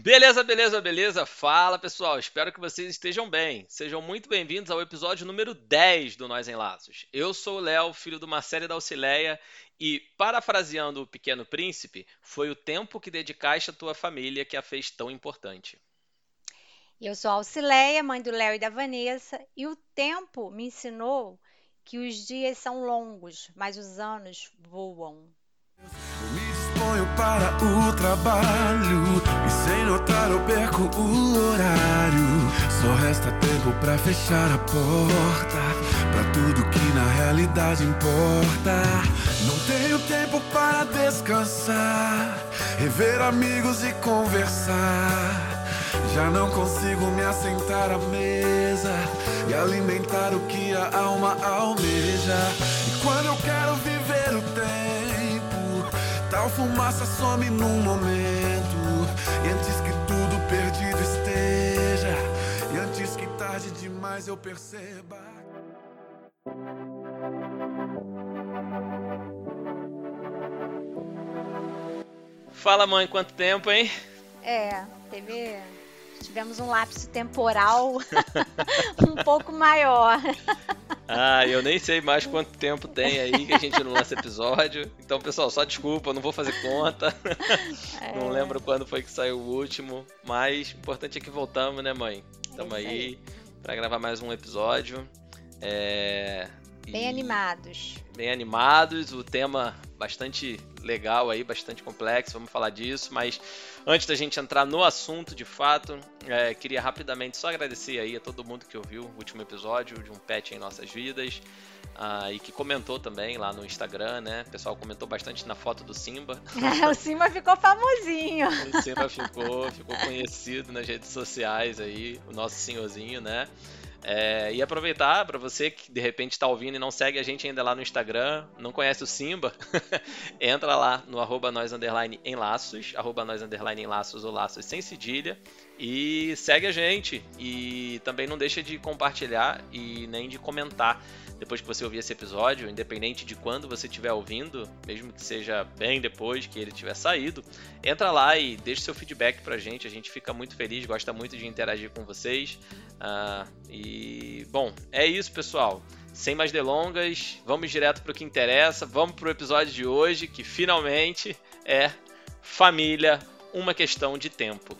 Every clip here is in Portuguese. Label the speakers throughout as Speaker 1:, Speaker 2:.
Speaker 1: Beleza, beleza, beleza. Fala pessoal, espero que vocês estejam bem. Sejam muito bem-vindos ao episódio número 10 do Nós em Laços. Eu sou o Léo, filho do Marcelo da Auxileia, e parafraseando o Pequeno Príncipe, foi o tempo que dedicaste à tua família que a fez tão importante.
Speaker 2: Eu sou a Auxileia, mãe do Léo e da Vanessa, e o tempo me ensinou que os dias são longos, mas os anos voam.
Speaker 3: Disponho para o trabalho e sem notar eu perco o horário. Só resta tempo para fechar a porta para tudo que na realidade importa. Não tenho tempo para descansar, rever amigos e conversar. Já não consigo me assentar à mesa e alimentar o que a alma almeja. E quando eu quero viver o tempo, tal fumaça some num momento. E antes que tudo perdido esteja, e antes que tarde demais eu perceba.
Speaker 1: Fala mãe, quanto tempo, hein?
Speaker 2: É, teve tivemos um lapso temporal um pouco maior.
Speaker 1: Ah, eu nem sei mais quanto tempo tem aí que a gente não lança episódio. Então, pessoal, só desculpa, não vou fazer conta. É. Não lembro quando foi que saiu o último. Mas o importante é que voltamos, né, mãe? Estamos é aí, aí para gravar mais um episódio. É...
Speaker 2: Bem e... animados.
Speaker 1: Bem animados, o tema bastante legal aí, bastante complexo, vamos falar disso, mas antes da gente entrar no assunto de fato, é, queria rapidamente só agradecer aí a todo mundo que ouviu o último episódio de Um Pet em Nossas Vidas. Uh, e que comentou também lá no Instagram, né? O pessoal comentou bastante na foto do Simba.
Speaker 2: O Simba ficou famosinho.
Speaker 1: o Simba ficou, ficou conhecido nas redes sociais aí, o nosso senhorzinho, né? É, e aproveitar para você que de repente está ouvindo e não segue a gente ainda lá no Instagram, não conhece o Simba, entra lá no arroba nós underline em laços, arroba nós underline em laços ou laços sem cedilha e segue a gente. E também não deixa de compartilhar e nem de comentar depois que você ouvir esse episódio, independente de quando você estiver ouvindo, mesmo que seja bem depois que ele tiver saído, entra lá e deixa seu feedback pra gente. A gente fica muito feliz, gosta muito de interagir com vocês. Uh, e, bom, é isso, pessoal. Sem mais delongas, vamos direto para o que interessa. Vamos para o episódio de hoje, que finalmente é família, uma questão de tempo.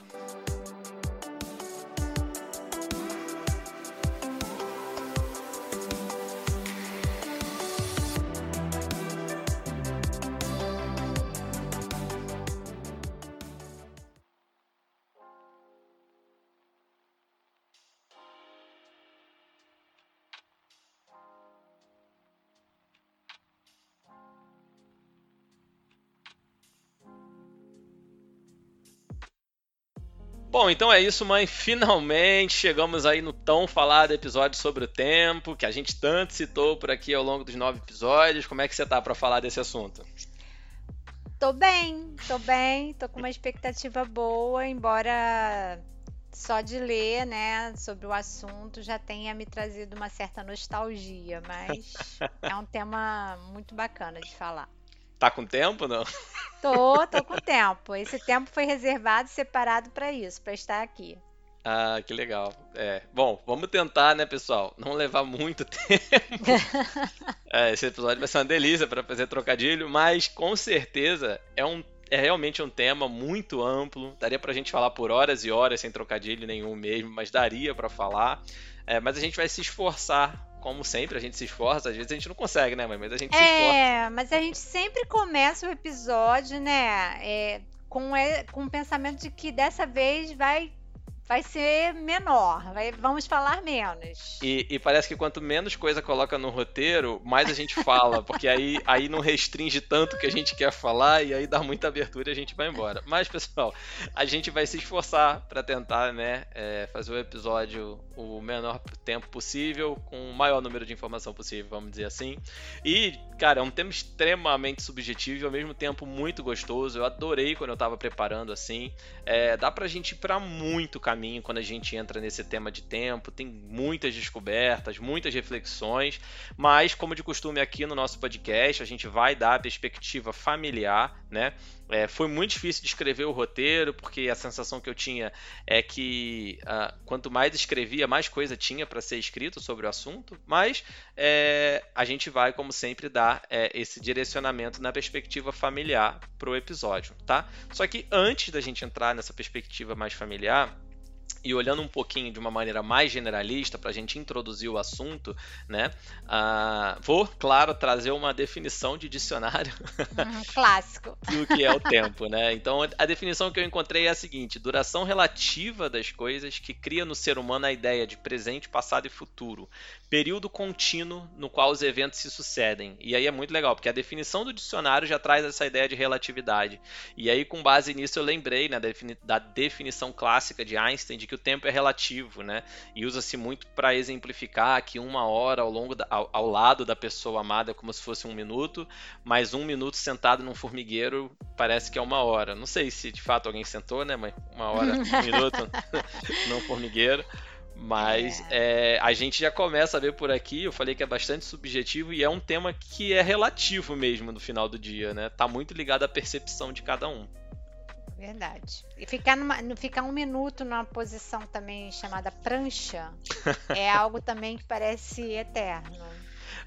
Speaker 1: Bom, então é isso, mãe. Finalmente chegamos aí no tão falado episódio sobre o tempo, que a gente tanto citou por aqui ao longo dos nove episódios. Como é que você tá para falar desse assunto?
Speaker 2: Tô bem, tô bem, tô com uma expectativa boa, embora só de ler, né, sobre o assunto já tenha me trazido uma certa nostalgia, mas é um tema muito bacana de falar.
Speaker 1: Tá com tempo, não?
Speaker 2: Tô, tô com tempo. Esse tempo foi reservado, separado para isso, para estar aqui.
Speaker 1: Ah, que legal. É, bom, vamos tentar, né, pessoal? Não levar muito tempo. é, esse episódio vai ser uma delícia para fazer trocadilho, mas com certeza é um é realmente um tema muito amplo. Daria pra gente falar por horas e horas sem trocadilho nenhum mesmo, mas daria para falar. É, mas a gente vai se esforçar como sempre, a gente se esforça, às vezes a gente não consegue, né, mãe? Mas a gente se esforça.
Speaker 2: É, mas a gente sempre começa o episódio, né, é, com, com o pensamento de que dessa vez vai vai ser menor, vai, vamos falar menos.
Speaker 1: E, e, parece que quanto menos coisa coloca no roteiro, mais a gente fala, porque aí, aí não restringe tanto o que a gente quer falar e aí dá muita abertura e a gente vai embora. Mas, pessoal, a gente vai se esforçar para tentar né, é, fazer o episódio o menor tempo possível, com o maior número de informação possível, vamos dizer assim. E, cara, é um tema extremamente subjetivo e ao mesmo tempo muito gostoso. Eu adorei quando eu tava preparando assim. É, dá pra gente ir pra muito caminho caminho quando a gente entra nesse tema de tempo. Tem muitas descobertas, muitas reflexões, mas como de costume aqui no nosso podcast, a gente vai dar a perspectiva familiar, né? É, foi muito difícil de escrever o roteiro, porque a sensação que eu tinha é que uh, quanto mais escrevia, mais coisa tinha para ser escrito sobre o assunto, mas é, a gente vai, como sempre, dar é, esse direcionamento na perspectiva familiar para o episódio, tá? Só que antes da gente entrar nessa perspectiva mais familiar, e olhando um pouquinho de uma maneira mais generalista para a gente introduzir o assunto, né? Uh, vou, claro, trazer uma definição de dicionário.
Speaker 2: Uhum, clássico.
Speaker 1: do que é o tempo, né? Então a definição que eu encontrei é a seguinte: duração relativa das coisas que cria no ser humano a ideia de presente, passado e futuro, período contínuo no qual os eventos se sucedem. E aí é muito legal, porque a definição do dicionário já traz essa ideia de relatividade. E aí, com base nisso, eu lembrei né, da definição clássica de Einstein de que o tempo é relativo, né? E usa-se muito para exemplificar que uma hora ao longo da, ao, ao, lado da pessoa amada é como se fosse um minuto, mas um minuto sentado num formigueiro parece que é uma hora. Não sei se de fato alguém sentou, né? Mas uma hora, um minuto num formigueiro. Mas é. É, a gente já começa a ver por aqui, eu falei que é bastante subjetivo e é um tema que é relativo mesmo no final do dia, né? Tá muito ligado à percepção de cada um.
Speaker 2: Verdade. E ficar, numa, ficar um minuto numa posição também chamada prancha é algo também que parece eterno.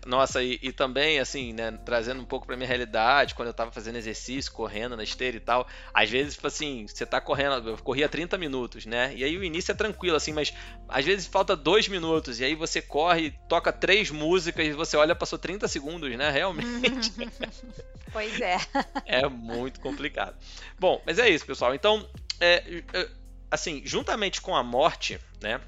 Speaker 1: Nossa, e, e também, assim, né, trazendo um pouco pra minha realidade, quando eu tava fazendo exercício, correndo na esteira e tal, às vezes, tipo assim, você tá correndo, eu corria 30 minutos, né? E aí o início é tranquilo, assim, mas às vezes falta dois minutos, e aí você corre, toca três músicas e você olha, passou 30 segundos, né? Realmente.
Speaker 2: pois é.
Speaker 1: é muito complicado. Bom, mas é isso, pessoal. Então, é, é assim, juntamente com a morte, né?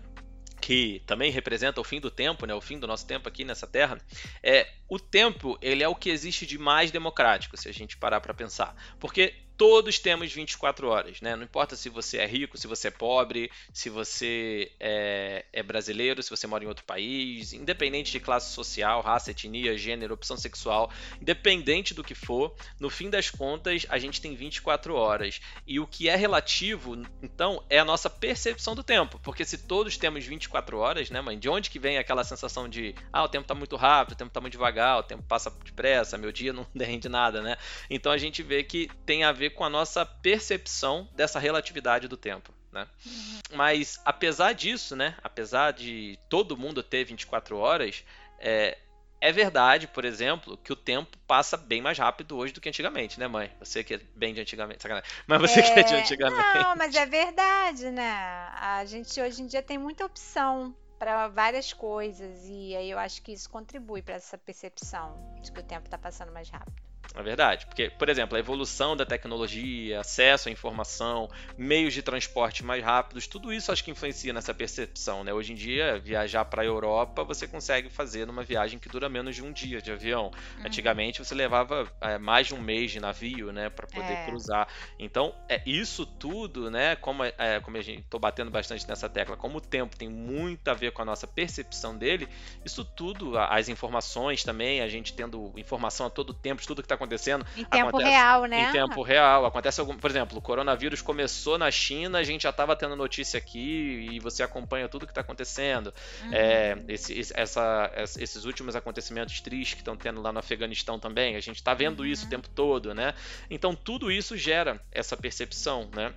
Speaker 1: Que também representa o fim do tempo, né, o fim do nosso tempo aqui nessa Terra, é o tempo ele é o que existe de mais democrático, se a gente parar para pensar, porque todos temos 24 horas, né? Não importa se você é rico, se você é pobre, se você é, é, brasileiro, se você mora em outro país, independente de classe social, raça, etnia, gênero, opção sexual, independente do que for, no fim das contas a gente tem 24 horas. E o que é relativo, então, é a nossa percepção do tempo, porque se todos temos 24 horas, né, mãe? De onde que vem aquela sensação de, ah, o tempo tá muito rápido, o tempo tá muito devagar, o tempo passa depressa, meu dia não rende nada, né? Então a gente vê que tem a ver com a nossa percepção dessa relatividade do tempo. Né? Uhum. Mas apesar disso, né, apesar de todo mundo ter 24 horas, é, é verdade, por exemplo, que o tempo passa bem mais rápido hoje do que antigamente, né, mãe? Você que é bem de antigamente, sacanagem. Mas você é... que é de antigamente.
Speaker 2: Não, mas é verdade, né? A gente hoje em dia tem muita opção para várias coisas e aí eu acho que isso contribui para essa percepção de que o tempo está passando mais rápido.
Speaker 1: É verdade, porque, por exemplo, a evolução da tecnologia, acesso à informação, meios de transporte mais rápidos, tudo isso acho que influencia nessa percepção, né? Hoje em dia, viajar para a Europa você consegue fazer numa viagem que dura menos de um dia de avião. Uhum. Antigamente você levava é, mais de um mês de navio, né, para poder é. cruzar. Então, é isso tudo, né? Como, é, como a gente tô batendo bastante nessa tecla, como o tempo tem muito a ver com a nossa percepção dele, isso tudo, as informações também, a gente tendo informação a todo tempo tudo que está acontecendo.
Speaker 2: Em tempo
Speaker 1: acontece,
Speaker 2: real, né?
Speaker 1: Em tempo real. Acontece algum. Por exemplo, o coronavírus começou na China, a gente já estava tendo notícia aqui e você acompanha tudo que está acontecendo. Uhum. É, esse, essa, esses últimos acontecimentos tristes que estão tendo lá no Afeganistão também, a gente está vendo uhum. isso o tempo todo, né? Então tudo isso gera essa percepção, né?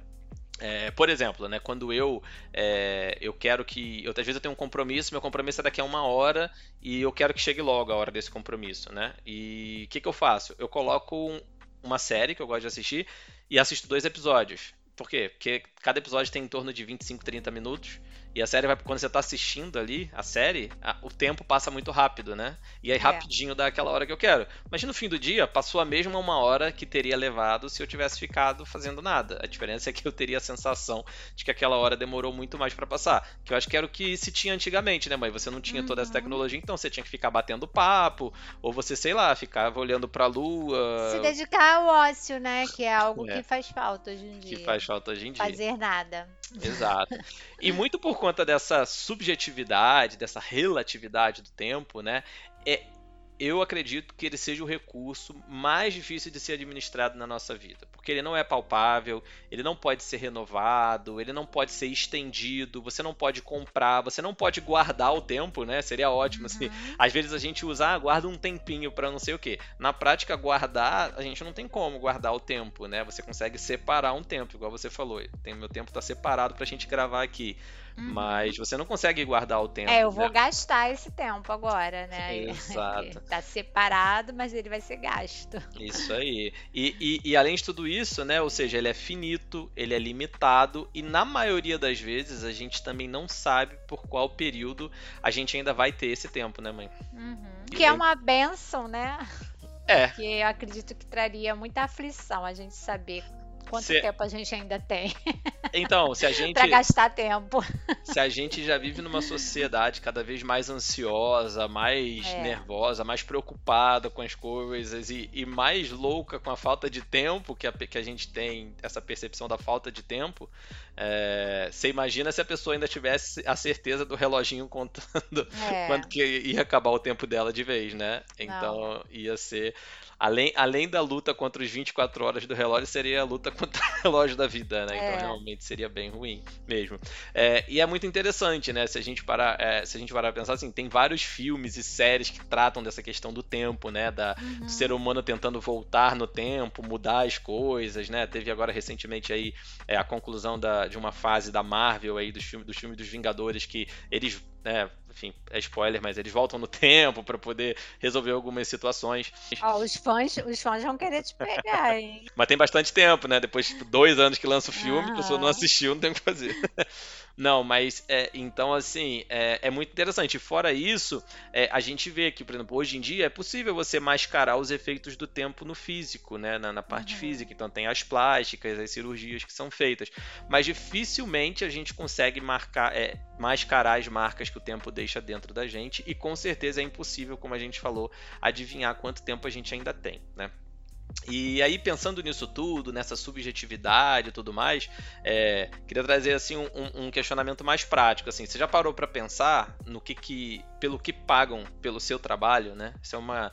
Speaker 1: É, por exemplo, né, quando eu é, eu quero que. Eu, às vezes eu tenho um compromisso, meu compromisso é daqui a uma hora e eu quero que chegue logo a hora desse compromisso. Né? E o que, que eu faço? Eu coloco um, uma série que eu gosto de assistir e assisto dois episódios. Por quê? Porque cada episódio tem em torno de 25, 30 minutos. E a série vai. Quando você tá assistindo ali a série, a, o tempo passa muito rápido, né? E aí é. rapidinho dá aquela hora que eu quero. Mas no fim do dia, passou a mesma uma hora que teria levado se eu tivesse ficado fazendo nada. A diferença é que eu teria a sensação de que aquela hora demorou muito mais para passar. Que eu acho que era o que se tinha antigamente, né, mãe? Você não tinha uhum. toda essa uhum. tecnologia, então você tinha que ficar batendo papo, ou você, sei lá, ficava olhando pra lua.
Speaker 2: Se dedicar ao ócio, né? Que é algo é. que faz falta hoje em dia.
Speaker 1: Que faz falta hoje em dia.
Speaker 2: Fazer nada.
Speaker 1: Exato. E muito por conta dessa subjetividade, dessa relatividade do tempo, né? É, eu acredito que ele seja o recurso mais difícil de ser administrado na nossa vida, porque ele não é palpável, ele não pode ser renovado, ele não pode ser estendido, você não pode comprar, você não pode guardar o tempo, né? Seria ótimo.
Speaker 2: Uhum.
Speaker 1: Às vezes a gente usa, ah, guarda um tempinho para não sei o quê. Na prática, guardar, a gente não tem como guardar o tempo, né? Você consegue separar um tempo, igual você falou. Tem, meu tempo tá separado pra gente gravar aqui.
Speaker 2: Uhum.
Speaker 1: Mas você não consegue guardar o tempo.
Speaker 2: É, eu vou
Speaker 1: né?
Speaker 2: gastar esse tempo agora, né?
Speaker 1: Exato.
Speaker 2: tá separado, mas ele vai ser gasto.
Speaker 1: Isso aí. E, e, e, além de tudo isso, né? Ou seja, ele é finito, ele é limitado e na maioria das vezes a gente também não sabe por qual período a gente ainda vai ter esse tempo, né, mãe?
Speaker 2: Uhum. Que é uma benção, né?
Speaker 1: É.
Speaker 2: Que eu acredito que traria muita aflição a gente saber quanto
Speaker 1: Se-
Speaker 2: tempo a gente ainda tem
Speaker 1: Então, se a gente
Speaker 2: pra gastar tempo.
Speaker 1: se a gente já vive numa sociedade cada vez mais ansiosa, mais
Speaker 2: É.
Speaker 1: nervosa, mais preocupada com as coisas e, e mais louca com a falta de tempo que a, que a gente tem, essa percepção da falta de tempo, é, você imagina se a pessoa ainda tivesse a certeza do reloginho contando
Speaker 2: É.
Speaker 1: quando que ia acabar o tempo dela de vez, né? Então ia ser. Além, além da luta contra os 24 horas do relógio, seria a luta contra o relógio da vida, né? Então
Speaker 2: É.
Speaker 1: realmente seria bem ruim mesmo. É, e é muito interessante, né? Se a gente parar, é, se a gente parar pensar assim, tem vários filmes e séries que tratam dessa questão do tempo, né? Da,
Speaker 2: Uhum.
Speaker 1: do ser humano tentando voltar no tempo, mudar as coisas, né? Teve agora recentemente aí é, a conclusão da, de uma fase da Marvel aí dos filmes dos filmes dos Vingadores que eles, né, enfim, é spoiler, mas eles voltam no tempo pra poder resolver algumas situações.
Speaker 2: Ó, os fãs, os fãs vão querer te pegar, hein?
Speaker 1: Mas tem bastante tempo, né? Depois de dois anos que lança o filme, a pessoa não
Speaker 2: Aham.
Speaker 1: assistiu, não tem o que fazer. Não, mas é, então assim, é, é muito interessante. Fora isso, é, a gente vê que, por exemplo, hoje em dia é possível você mascarar os efeitos do tempo no físico, né? Na, na parte
Speaker 2: Uhum.
Speaker 1: física. Então tem as plásticas, as cirurgias que são feitas. Mas dificilmente a gente consegue marcar, é, mascarar as marcas que o tempo deixa dentro da gente. E com certeza é impossível, como a gente falou, adivinhar quanto tempo a gente ainda tem, né? E aí, pensando nisso tudo, nessa subjetividade e tudo mais, é, queria trazer assim um, um- questionamento mais prático. Assim, você já parou para pensar no que, que, pelo que pagam pelo seu trabalho, né? Isso é uma,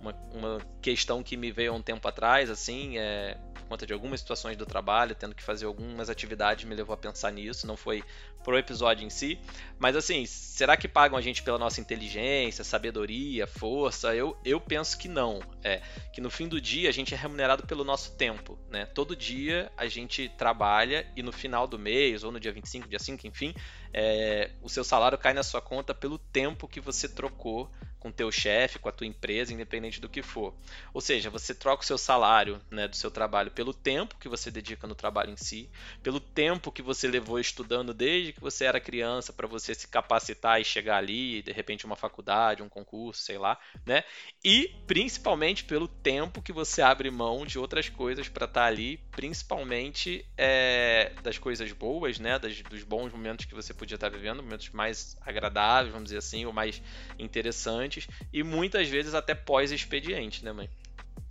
Speaker 1: uma, uma questão que me veio há um tempo atrás, assim, é, por conta de algumas situações do trabalho, tendo que fazer algumas atividades, me levou a pensar nisso. Não foi pro episódio em si, mas assim, será que pagam a gente pela nossa inteligência, sabedoria, força? Eu, eu penso que não. É, que no fim do dia a gente é remunerado pelo nosso tempo, né? Todo dia a gente trabalha e no final do mês, ou no dia 25, dia 5, enfim, é, o seu salário cai na sua conta pelo tempo que você trocou com teu chefe, com a tua empresa, independente do que for. Ou seja, você troca o seu salário né, do seu trabalho pelo tempo que você dedica no trabalho em si, pelo tempo que você levou estudando desde que você era criança para você se capacitar e chegar ali, de repente uma faculdade, um concurso, sei lá, né? E principalmente pelo tempo que você abre mão de outras coisas para estar ali, principalmente é, das coisas boas, né? Das- dos bons momentos que você podia estar vivendo, momentos mais agradáveis, vamos dizer assim, ou mais interessantes, e muitas vezes até pós-expediente, né, mãe?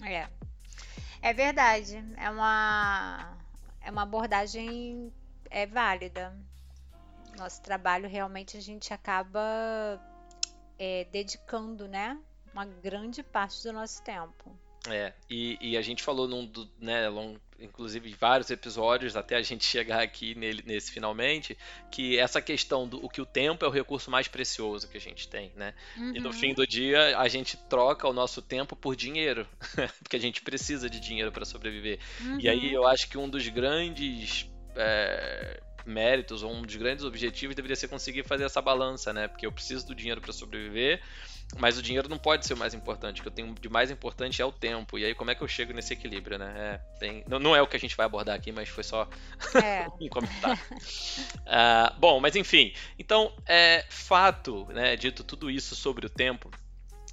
Speaker 2: É. É verdade. É uma, é uma abordagem é válida. Nosso trabalho realmente a gente acaba é, dedicando, né? Uma grande parte do nosso tempo.
Speaker 1: É, e, e a gente falou num, do, né, long, inclusive vários episódios até a gente chegar aqui nele, nesse finalmente, que essa questão do o que o tempo é o recurso mais precioso que a gente tem, né? E no
Speaker 2: Uhum.
Speaker 1: fim do dia a gente troca o nosso tempo por dinheiro, porque a gente precisa de dinheiro para sobreviver. E aí
Speaker 2: Uhum.
Speaker 1: eu acho que um dos grandes é, méritos, ou um dos grandes objetivos deveria ser conseguir fazer essa balança, né? Porque eu preciso do dinheiro para sobreviver, mas o dinheiro não pode ser o mais importante. O que eu tenho de mais importante é o tempo. E aí como é que eu chego nesse equilíbrio, né? É não, não é o que a gente vai abordar aqui, mas foi só
Speaker 2: É.
Speaker 1: um comentário. Ah, bom, mas enfim. Então, é fato, né, dito tudo isso sobre o tempo,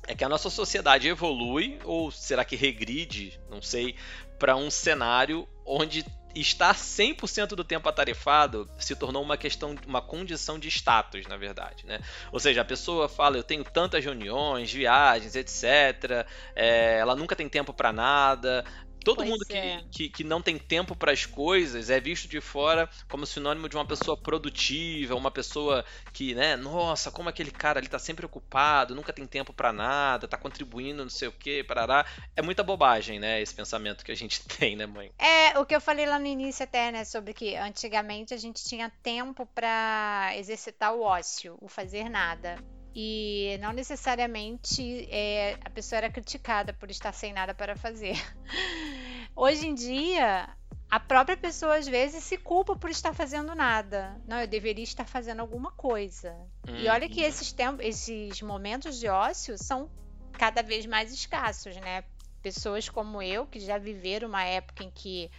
Speaker 1: é que a nossa sociedade evolui, ou será que regride, não sei, para um cenário onde estar 100% do tempo atarefado se tornou uma questão, uma condição de status, na verdade, né? Ou seja, a pessoa fala, eu tenho tantas reuniões, viagens, etc. é, ela nunca tem tempo para nada. Todo
Speaker 2: Pois
Speaker 1: mundo que,
Speaker 2: é.
Speaker 1: que, que não tem tempo para as coisas é visto de fora como sinônimo de uma pessoa produtiva, uma pessoa que, né, nossa, como aquele cara ali tá sempre ocupado, nunca tem tempo para nada, tá contribuindo, não sei o que, parará. É muita bobagem, né, esse pensamento que a gente tem, né, mãe?
Speaker 2: É, o que eu falei lá no início até, né, sobre que antigamente a gente tinha tempo para exercitar o ócio, o fazer nada. E não necessariamente é, a pessoa era criticada por estar sem nada para fazer. Hoje em dia, a própria pessoa às vezes se culpa por estar fazendo nada. Não, eu deveria estar fazendo alguma coisa. E olha que
Speaker 1: Uhum.
Speaker 2: esses tempos, esses momentos de ócio são cada vez mais escassos, né? Pessoas como eu que já viveram uma época em que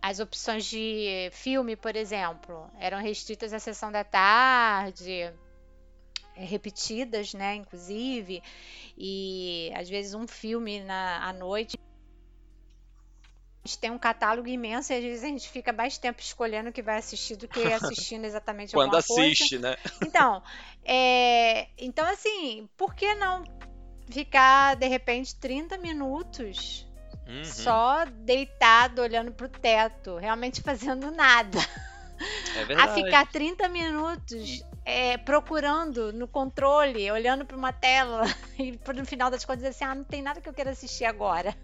Speaker 2: as opções de filme, por exemplo, eram restritas à sessão da tarde, repetidas, né, inclusive, e às vezes um filme na, à noite. A gente tem um catálogo imenso e às vezes a gente fica mais tempo escolhendo o que vai assistir do que assistindo exatamente
Speaker 1: Quando
Speaker 2: alguma coisa.
Speaker 1: assiste, né?
Speaker 2: Então, é, então assim, por que não ficar de repente 30 minutos
Speaker 1: Uhum.
Speaker 2: só deitado olhando pro teto, realmente fazendo nada?
Speaker 1: É
Speaker 2: A
Speaker 1: verdade.
Speaker 2: ficar 30 minutos é, procurando no controle, olhando para uma tela e no final das contas assim, ah, não tem nada que eu queira assistir agora.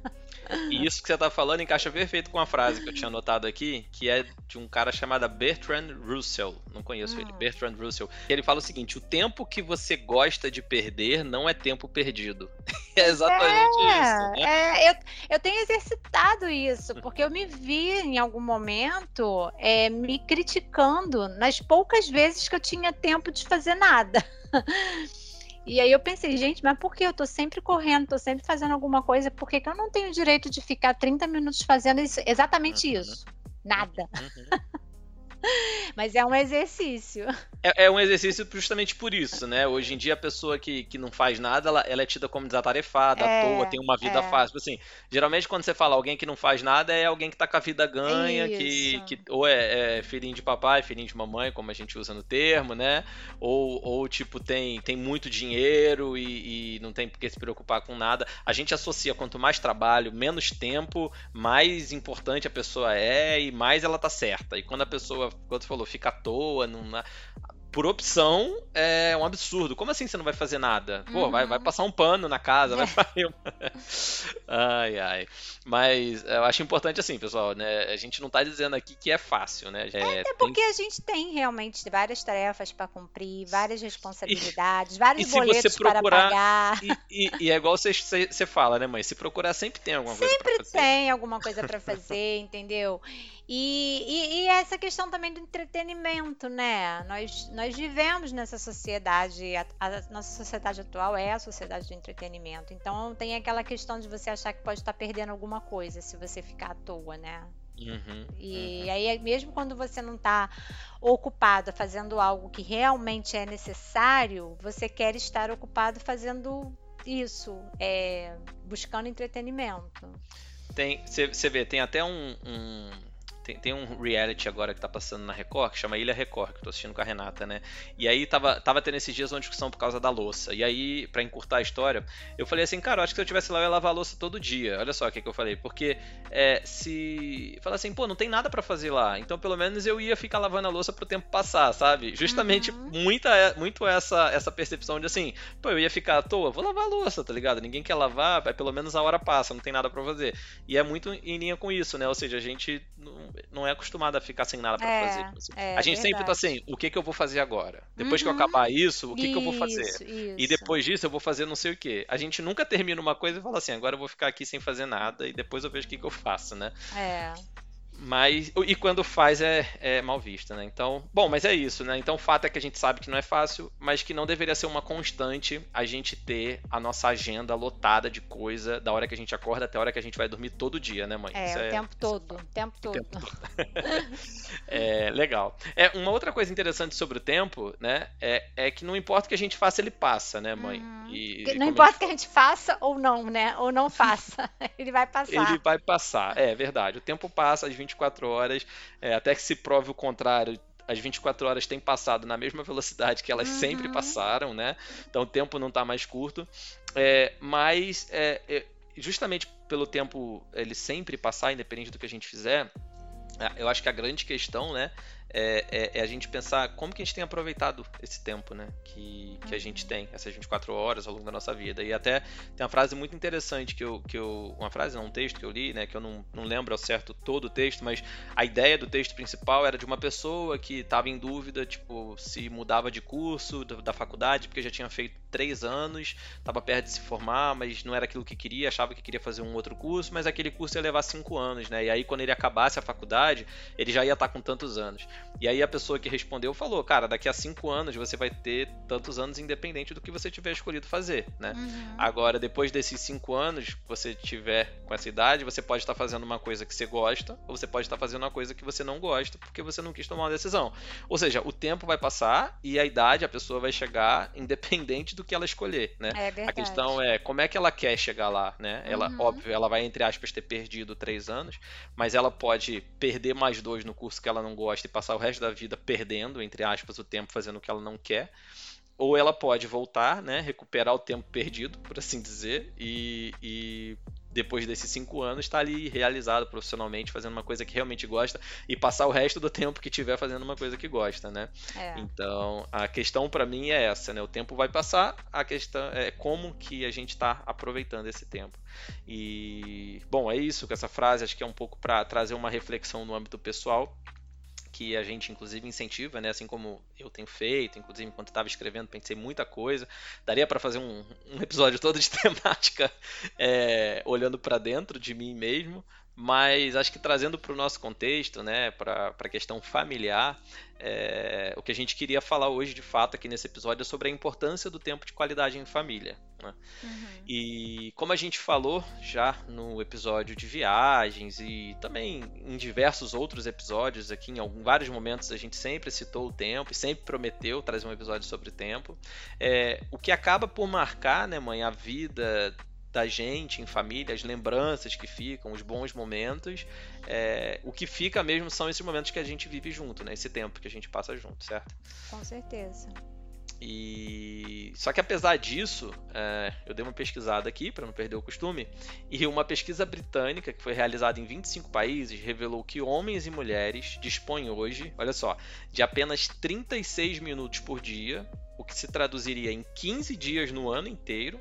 Speaker 1: E isso que você tá falando encaixa perfeito com a frase que eu tinha anotado aqui, que é de um cara chamado Bertrand Russell. Não conheço
Speaker 2: Hum.
Speaker 1: ele, Bertrand Russell. Ele fala o seguinte: o tempo que você gosta de perder não é tempo perdido. é exatamente isso. Né?
Speaker 2: É, eu, eu tenho exercitado isso, porque eu me vi em algum momento é, me criticando nas poucas vezes que eu tinha tempo de fazer nada. E aí eu pensei, gente, mas por que eu tô sempre correndo, tô sempre fazendo alguma coisa, por que, que eu não tenho direito de ficar 30 minutos fazendo isso- exatamente
Speaker 1: Uhum.
Speaker 2: isso? Nada.
Speaker 1: Uhum.
Speaker 2: Mas é um exercício.
Speaker 1: É, é um exercício justamente por isso, né? Hoje em dia a pessoa que, que não faz nada, ela, ela é tida como desatarefada,
Speaker 2: É,
Speaker 1: à toa, tem uma vida
Speaker 2: é.
Speaker 1: fácil. Assim, geralmente quando você fala alguém que não faz nada, é alguém que tá com a vida ganha, que,
Speaker 2: Isso.
Speaker 1: que ou é, é filhinho de papai, filhinho de mamãe, como a gente usa no termo, né? Ou, ou tipo, tem, tem muito dinheiro e, e não tem por que se preocupar com nada. A gente associa quanto mais trabalho, menos tempo, mais importante a pessoa é e mais ela tá certa. E quando a pessoa, quando falou, fica à toa, não, por opção, é um absurdo. Como assim você não vai fazer nada? Pô, vai,
Speaker 2: Uhum.
Speaker 1: vai passar um pano na casa, vai fazer uma... Ai, ai. Mas eu acho importante assim, pessoal, né? A gente não tá dizendo aqui que é fácil, né? É,
Speaker 2: É
Speaker 1: tem-
Speaker 2: porque a gente tem realmente várias tarefas para cumprir, várias responsabilidades, vários
Speaker 1: e se você
Speaker 2: boletos para
Speaker 1: procurar-
Speaker 2: pagar.
Speaker 1: E, e- e é igual você, você, fala, né, mãe? Se procurar, sempre tem alguma coisa pra fazer.
Speaker 2: tem alguma coisa para fazer, entendeu? E, e- e essa questão também do entretenimento, né? Nós, nós vivemos nessa sociedade, a, a nossa sociedade atual é a sociedade do entretenimento. Então tem aquela questão de você achar que pode estar perdendo alguma coisa se você ficar à toa, né?
Speaker 1: Uhum,
Speaker 2: E
Speaker 1: uhum.
Speaker 2: aí, mesmo quando você não está ocupado fazendo algo que realmente é necessário, você quer estar ocupado fazendo isso, é, buscando entretenimento.
Speaker 1: Tem, você vê, tem até um, um- tem, tem um reality agora que tá passando na Record, que chama Ilha Record, que eu tô assistindo com a Renata, né? E aí tava, tava tendo esses dias uma discussão por causa da louça. E aí, pra encurtar a história, eu falei assim, cara, eu acho que se eu tivesse lá, eu ia lavar a louça todo dia. Olha só o que, que eu falei. Porque é, se. Fala assim, pô, não tem nada pra fazer lá. Então pelo menos eu ia ficar lavando a louça pro tempo passar, sabe? Justamente
Speaker 2: Uhum.
Speaker 1: muita, muito essa, essa percepção de assim, pô, eu ia ficar à toa, vou lavar a louça, tá ligado? Ninguém quer lavar, vai, pelo menos a hora passa, não tem nada pra fazer. E é muito em linha com isso, né? Ou seja, a gente não, não é acostumado a ficar sem nada pra
Speaker 2: É,
Speaker 1: fazer. Assim,
Speaker 2: é
Speaker 1: a gente sempre tá
Speaker 2: verdade.
Speaker 1: assim, o que que eu vou fazer agora? Depois que eu
Speaker 2: Uhum.
Speaker 1: acabar isso, o que que eu vou fazer?
Speaker 2: Isso,
Speaker 1: E
Speaker 2: isso.
Speaker 1: depois disso eu vou fazer não sei o que. A gente nunca termina uma coisa e fala assim, agora eu vou ficar aqui sem fazer nada e depois eu vejo o que, que eu faço, né?
Speaker 2: É.
Speaker 1: Mas. E quando faz é, é mal visto, né? Então. Bom, mas é isso, né? Então o fato é que a gente sabe que não é fácil, mas que não deveria ser uma constante a gente ter a nossa agenda lotada de coisa da hora que a gente acorda até a hora que a gente vai dormir todo dia, né, mãe?
Speaker 2: É, o tempo
Speaker 1: isso
Speaker 2: todo, o tempo todo.
Speaker 1: É, legal. É, uma outra coisa interessante sobre o tempo, né? É, é que não importa o que a gente faça, ele passa, né, mãe?
Speaker 2: Uhum.
Speaker 1: E-
Speaker 2: Não importa que a gente faça ou não, né? Ou não faça, ele vai passar.
Speaker 1: Ele vai passar, é verdade. O tempo passa, as 24 horas, é, até que se prove o contrário. As 24 horas têm passado na mesma velocidade que elas sempre
Speaker 2: Uhum.
Speaker 1: passaram, né? Então o tempo não tá mais curto. É, mas é, é, justamente pelo tempo ele sempre passar, independente do que a gente fizer, eu acho que a grande questão, né, é, é, é, a gente pensar como que a gente tem aproveitado esse tempo, né? Que, que a uhum. gente tem, essas 24 horas ao longo da nossa vida. E até tem uma frase muito interessante que eu. Que eu uma frase, não, um texto que eu li, né? Que eu não, não lembro ao certo todo o texto, mas a ideia do texto principal era de uma pessoa que estava em dúvida, tipo, se mudava de curso da, da faculdade, porque já tinha feito três anos, estava perto de se formar, mas não era aquilo que queria, achava que queria fazer um outro curso, mas aquele curso ia levar cinco anos, né? E aí, quando ele acabasse a faculdade, ele já ia estar tá com tantos anos. E aí a pessoa que respondeu falou, cara, daqui a cinco anos você vai ter tantos anos independente do que você tiver escolhido fazer, né? Uhum. Agora, depois desses cinco anos, você tiver com essa idade, você pode estar fazendo uma coisa que você gosta, ou você pode estar fazendo uma coisa que você não gosta, porque você não quis tomar uma decisão. Ou seja, o tempo vai passar e a idade, a pessoa vai chegar independente do que ela escolher, né?
Speaker 2: É verdade.
Speaker 1: A questão é como é que ela quer chegar lá, né? Ela, uhum. óbvio, ela vai, entre aspas, ter perdido três anos, mas ela pode perder mais dois no curso que ela não gosta e passar o resto da vida perdendo, entre aspas, o tempo fazendo o que ela não quer. Ou ela pode voltar, né, recuperar o tempo perdido, por assim dizer, e, e depois desses cinco anos estar tá ali realizado profissionalmente, fazendo uma coisa que realmente gosta e passar o resto do tempo que tiver fazendo uma coisa que gosta, né? É. Então a questão para mim é essa, né? O tempo vai passar, a questão é como que a gente está aproveitando esse tempo. E bom, é isso com essa frase. Acho que é um pouco para trazer uma reflexão no âmbito pessoal que a gente inclusive incentiva, né? Assim como eu tenho feito, inclusive enquanto estava escrevendo pensei muita coisa. Daria para fazer um, um, episódio todo de temática é, olhando para dentro de mim mesmo, mas acho que trazendo para o nosso contexto, né, para a questão familiar, é, o que a gente queria falar hoje de fato aqui nesse episódio é sobre a importância do tempo de qualidade em família. Né? Uhum. E como a gente falou já no episódio de viagens e também em diversos outros episódios aqui, em algum, vários momentos a gente sempre citou o tempo e sempre prometeu trazer um episódio sobre o tempo. É, o que acaba por marcar, né, mãe, a vida da gente em família, as lembranças que ficam, os bons momentos. É, o que fica mesmo são esses momentos que a gente vive junto, né? Esse tempo que a gente passa junto, certo?
Speaker 2: Com certeza.
Speaker 1: E só que apesar disso, é, eu dei uma pesquisada aqui para não perder o costume, e uma pesquisa britânica que foi realizada em 25 países revelou que homens e mulheres dispõem hoje, olha só, de apenas 36 minutos por dia que se traduziria em 15 dias no ano inteiro,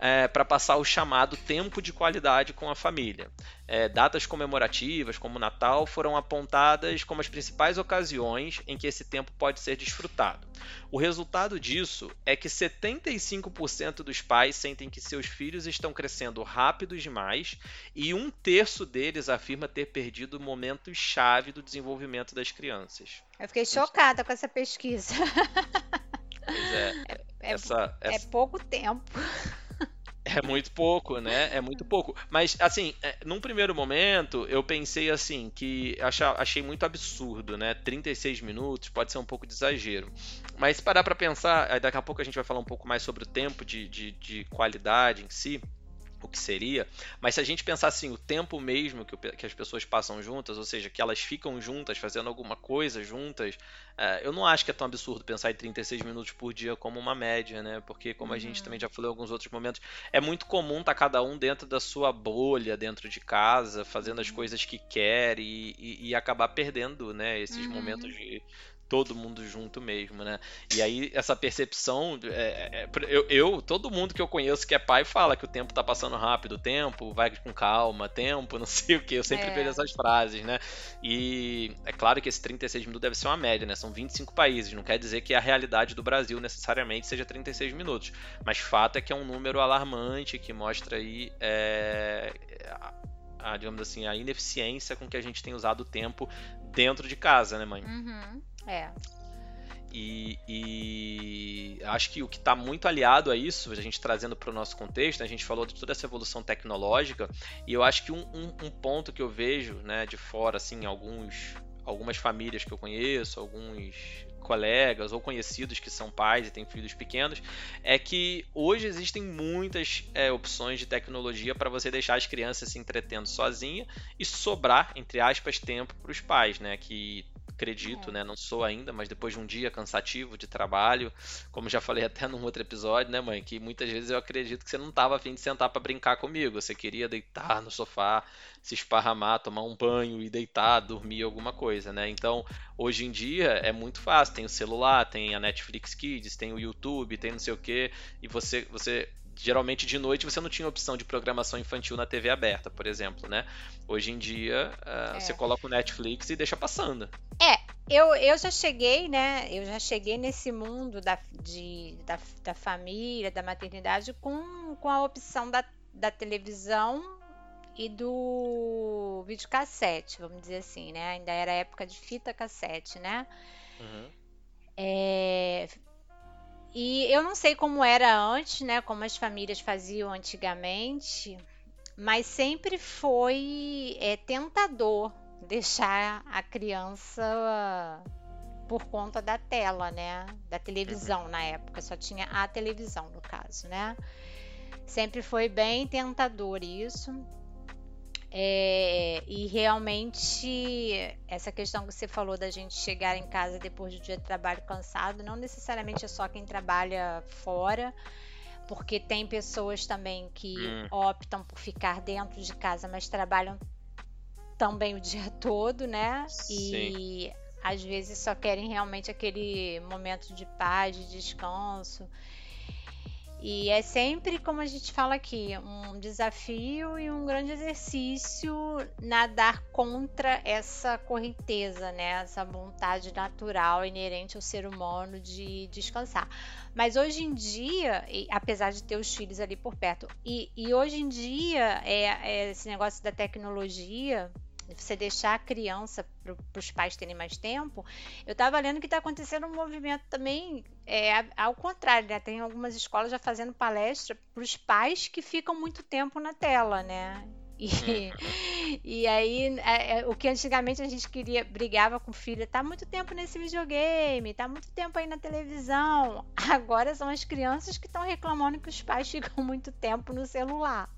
Speaker 1: é, para passar o chamado tempo de qualidade com a família. É, datas comemorativas, como Natal, foram apontadas como as principais ocasiões em que esse tempo pode ser desfrutado. O resultado disso é que 75% dos pais sentem que seus filhos estão crescendo rápidos demais e um terço deles afirma ter perdido momentos-chave do desenvolvimento das crianças.
Speaker 2: Eu fiquei chocada com essa pesquisa.
Speaker 1: Pois é. É,
Speaker 2: é essa, é essa... pouco tempo.
Speaker 1: É muito pouco, né? É muito pouco. Mas, assim, é, num primeiro momento, eu pensei assim, que achei muito absurdo, né? 36 minutos pode ser um pouco de exagero. Mas se parar pra pensar, daqui a pouco a gente vai falar um pouco mais sobre o tempo de, de, de qualidade em si o que seria, mas se a gente pensar assim, o tempo mesmo que, que, as pessoas passam juntas, ou seja, que elas ficam juntas, fazendo alguma coisa juntas, é, eu não acho que é tão absurdo pensar em 36 minutos por dia como uma média, né? Porque, como uhum. a gente uhum. também já falou em alguns outros momentos, é muito comum estar tá cada um dentro da sua bolha, dentro de casa, fazendo as uhum. coisas que quer e, e, e acabar perdendo, né? Esses uhum. momentos de todo mundo junto mesmo, né? E aí essa percepção, é, é, eu, eu, todo mundo que eu conheço que é pai fala que o tempo tá passando rápido, o tempo vai com calma, tempo, não sei o que, eu sempre é. vejo essas frases, né? E é claro que esse 36 minutos deve ser uma média, né? São 25 países, não quer dizer que a realidade do Brasil necessariamente seja 36 minutos, mas fato é que é um número alarmante que mostra aí é, a, digamos assim, a ineficiência com que a gente tem usado o tempo dentro de casa, né, mãe?
Speaker 2: Uhum. É.
Speaker 1: E, e, acho que o que está muito aliado a isso, a gente trazendo para o nosso contexto, né, a gente falou de toda essa evolução tecnológica, e eu acho que um, um, um ponto que eu vejo né, de fora, assim, alguns, algumas famílias que eu conheço, alguns colegas ou conhecidos que são pais e têm filhos pequenos, é que hoje existem muitas é, opções de tecnologia para você deixar as crianças se entretendo sozinha e sobrar, entre aspas, tempo para os pais, né? Que acredito, é. né? Não sou ainda, mas depois de um dia cansativo de trabalho, como já falei até num outro episódio, né, mãe? Que muitas vezes eu acredito que você não estava afim de sentar para brincar comigo. Você queria deitar no sofá, se esparramar, tomar um banho e deitar, dormir alguma coisa, né? Então, hoje em dia é muito fácil. Tem o celular, tem a Netflix Kids, tem o YouTube, tem não sei o que, e você, você geralmente de noite você não tinha opção de programação infantil na TV aberta, por exemplo, né? Hoje em dia uh, é. você coloca o Netflix e deixa passando.
Speaker 2: É, eu, eu já cheguei, né? Eu já cheguei nesse mundo da, de, da, da família, da maternidade, com, com a opção da, da televisão e do videocassete, vamos dizer assim, né? Ainda era época de fita cassete, né? Uhum. É, e eu não sei como era antes, né? Como as famílias faziam antigamente, mas sempre foi é, tentador deixar a criança por conta da tela, né? Da televisão na época, só tinha a televisão no caso, né? Sempre foi bem tentador isso. É, e realmente, essa questão que você falou da gente chegar em casa depois do dia de trabalho cansado, não necessariamente é só quem trabalha fora, porque tem pessoas também que hum. optam por ficar dentro de casa, mas trabalham também o dia todo, né? Sim. E às vezes só querem realmente aquele momento de paz, de descanso. E é sempre, como a gente fala aqui, um desafio e um grande exercício nadar contra essa correnteza, né? Essa vontade natural inerente ao ser humano de descansar. Mas hoje em dia, apesar de ter os filhos ali por perto, e, e hoje em dia, é, é esse negócio da tecnologia, você deixar a criança para os pais terem mais tempo, eu estava lendo que está acontecendo um movimento também é, ao contrário, né? Tem algumas escolas já fazendo palestra para os pais que ficam muito tempo na tela, né? E, e aí, é, é, o que antigamente a gente queria, brigava com o filho, tá muito tempo nesse videogame, tá muito tempo aí na televisão. Agora são as crianças que estão reclamando que os pais ficam muito tempo no celular.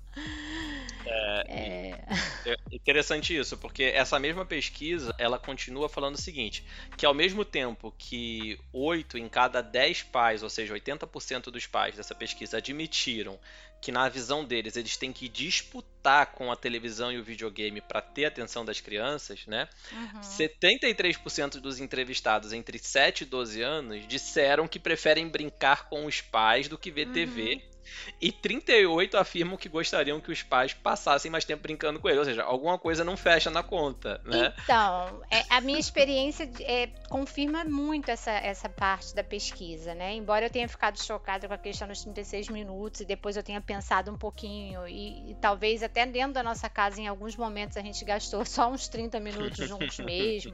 Speaker 1: É, é... é, interessante isso, porque essa mesma pesquisa ela continua falando o seguinte: que ao mesmo tempo que 8 em cada 10 pais, ou seja, 80% dos pais dessa pesquisa admitiram que na visão deles eles têm que disputar com a televisão e o videogame para ter a atenção das crianças, né? Uhum. 73% dos entrevistados entre 7 e 12 anos disseram que preferem brincar com os pais do que ver uhum. TV e 38 afirmam que gostariam que os pais passassem mais tempo brincando com eles. Ou seja, alguma coisa não fecha na conta, né?
Speaker 2: Então, é, a minha experiência é, confirma muito essa, essa parte da pesquisa, né? Embora eu tenha ficado chocada com a questão dos 36 minutos e depois eu tenha pensado um pouquinho e, e talvez até dentro da nossa casa em alguns momentos a gente gastou só uns 30 minutos juntos mesmo.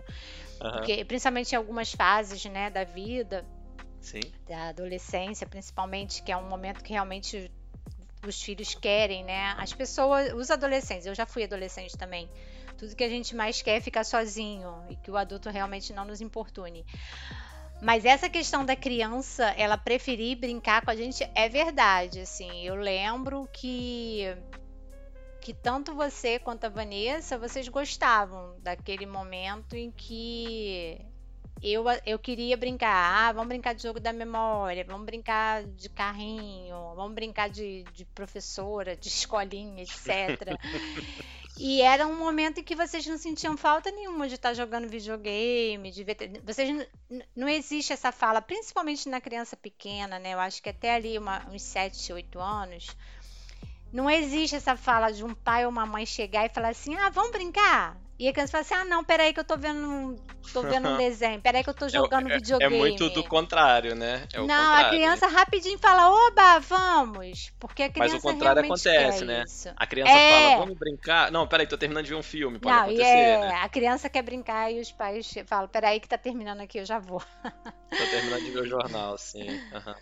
Speaker 2: Uhum. Porque, principalmente em algumas fases né, da vida,
Speaker 1: Sim.
Speaker 2: da adolescência, principalmente, que é um momento que realmente os filhos querem, né? As pessoas, os adolescentes, eu já fui adolescente também. Tudo que a gente mais quer é ficar sozinho e que o adulto realmente não nos importune. Mas essa questão da criança, ela preferir brincar com a gente é verdade, assim. Eu lembro que que tanto você quanto a Vanessa, vocês gostavam daquele momento em que eu, eu queria brincar, ah, vamos brincar de jogo da memória, vamos brincar de carrinho, vamos brincar de, de professora, de escolinha, etc. e era um momento em que vocês não sentiam falta nenhuma de estar jogando videogame, de ver, vocês não existe essa fala, principalmente na criança pequena, né? Eu acho que até ali uma, uns 7, 8 anos, não existe essa fala de um pai ou uma mãe chegar e falar assim: "Ah, vamos brincar?" E a criança fala assim: ah, não, peraí que eu tô vendo, tô vendo um desenho, peraí que eu tô é jogando
Speaker 1: é,
Speaker 2: videogame.
Speaker 1: É muito do contrário, né?
Speaker 2: É não, contrário. a criança rapidinho fala, oba, vamos! Porque a criança
Speaker 1: Mas o contrário acontece, né?
Speaker 2: Isso.
Speaker 1: A criança é... fala, vamos brincar. Não, peraí, tô terminando de ver um filme, pode não, acontecer, é... né?
Speaker 2: A criança quer brincar e os pais falam, peraí que tá terminando aqui, eu já vou.
Speaker 1: tô terminando de ver o jornal, sim. Uhum.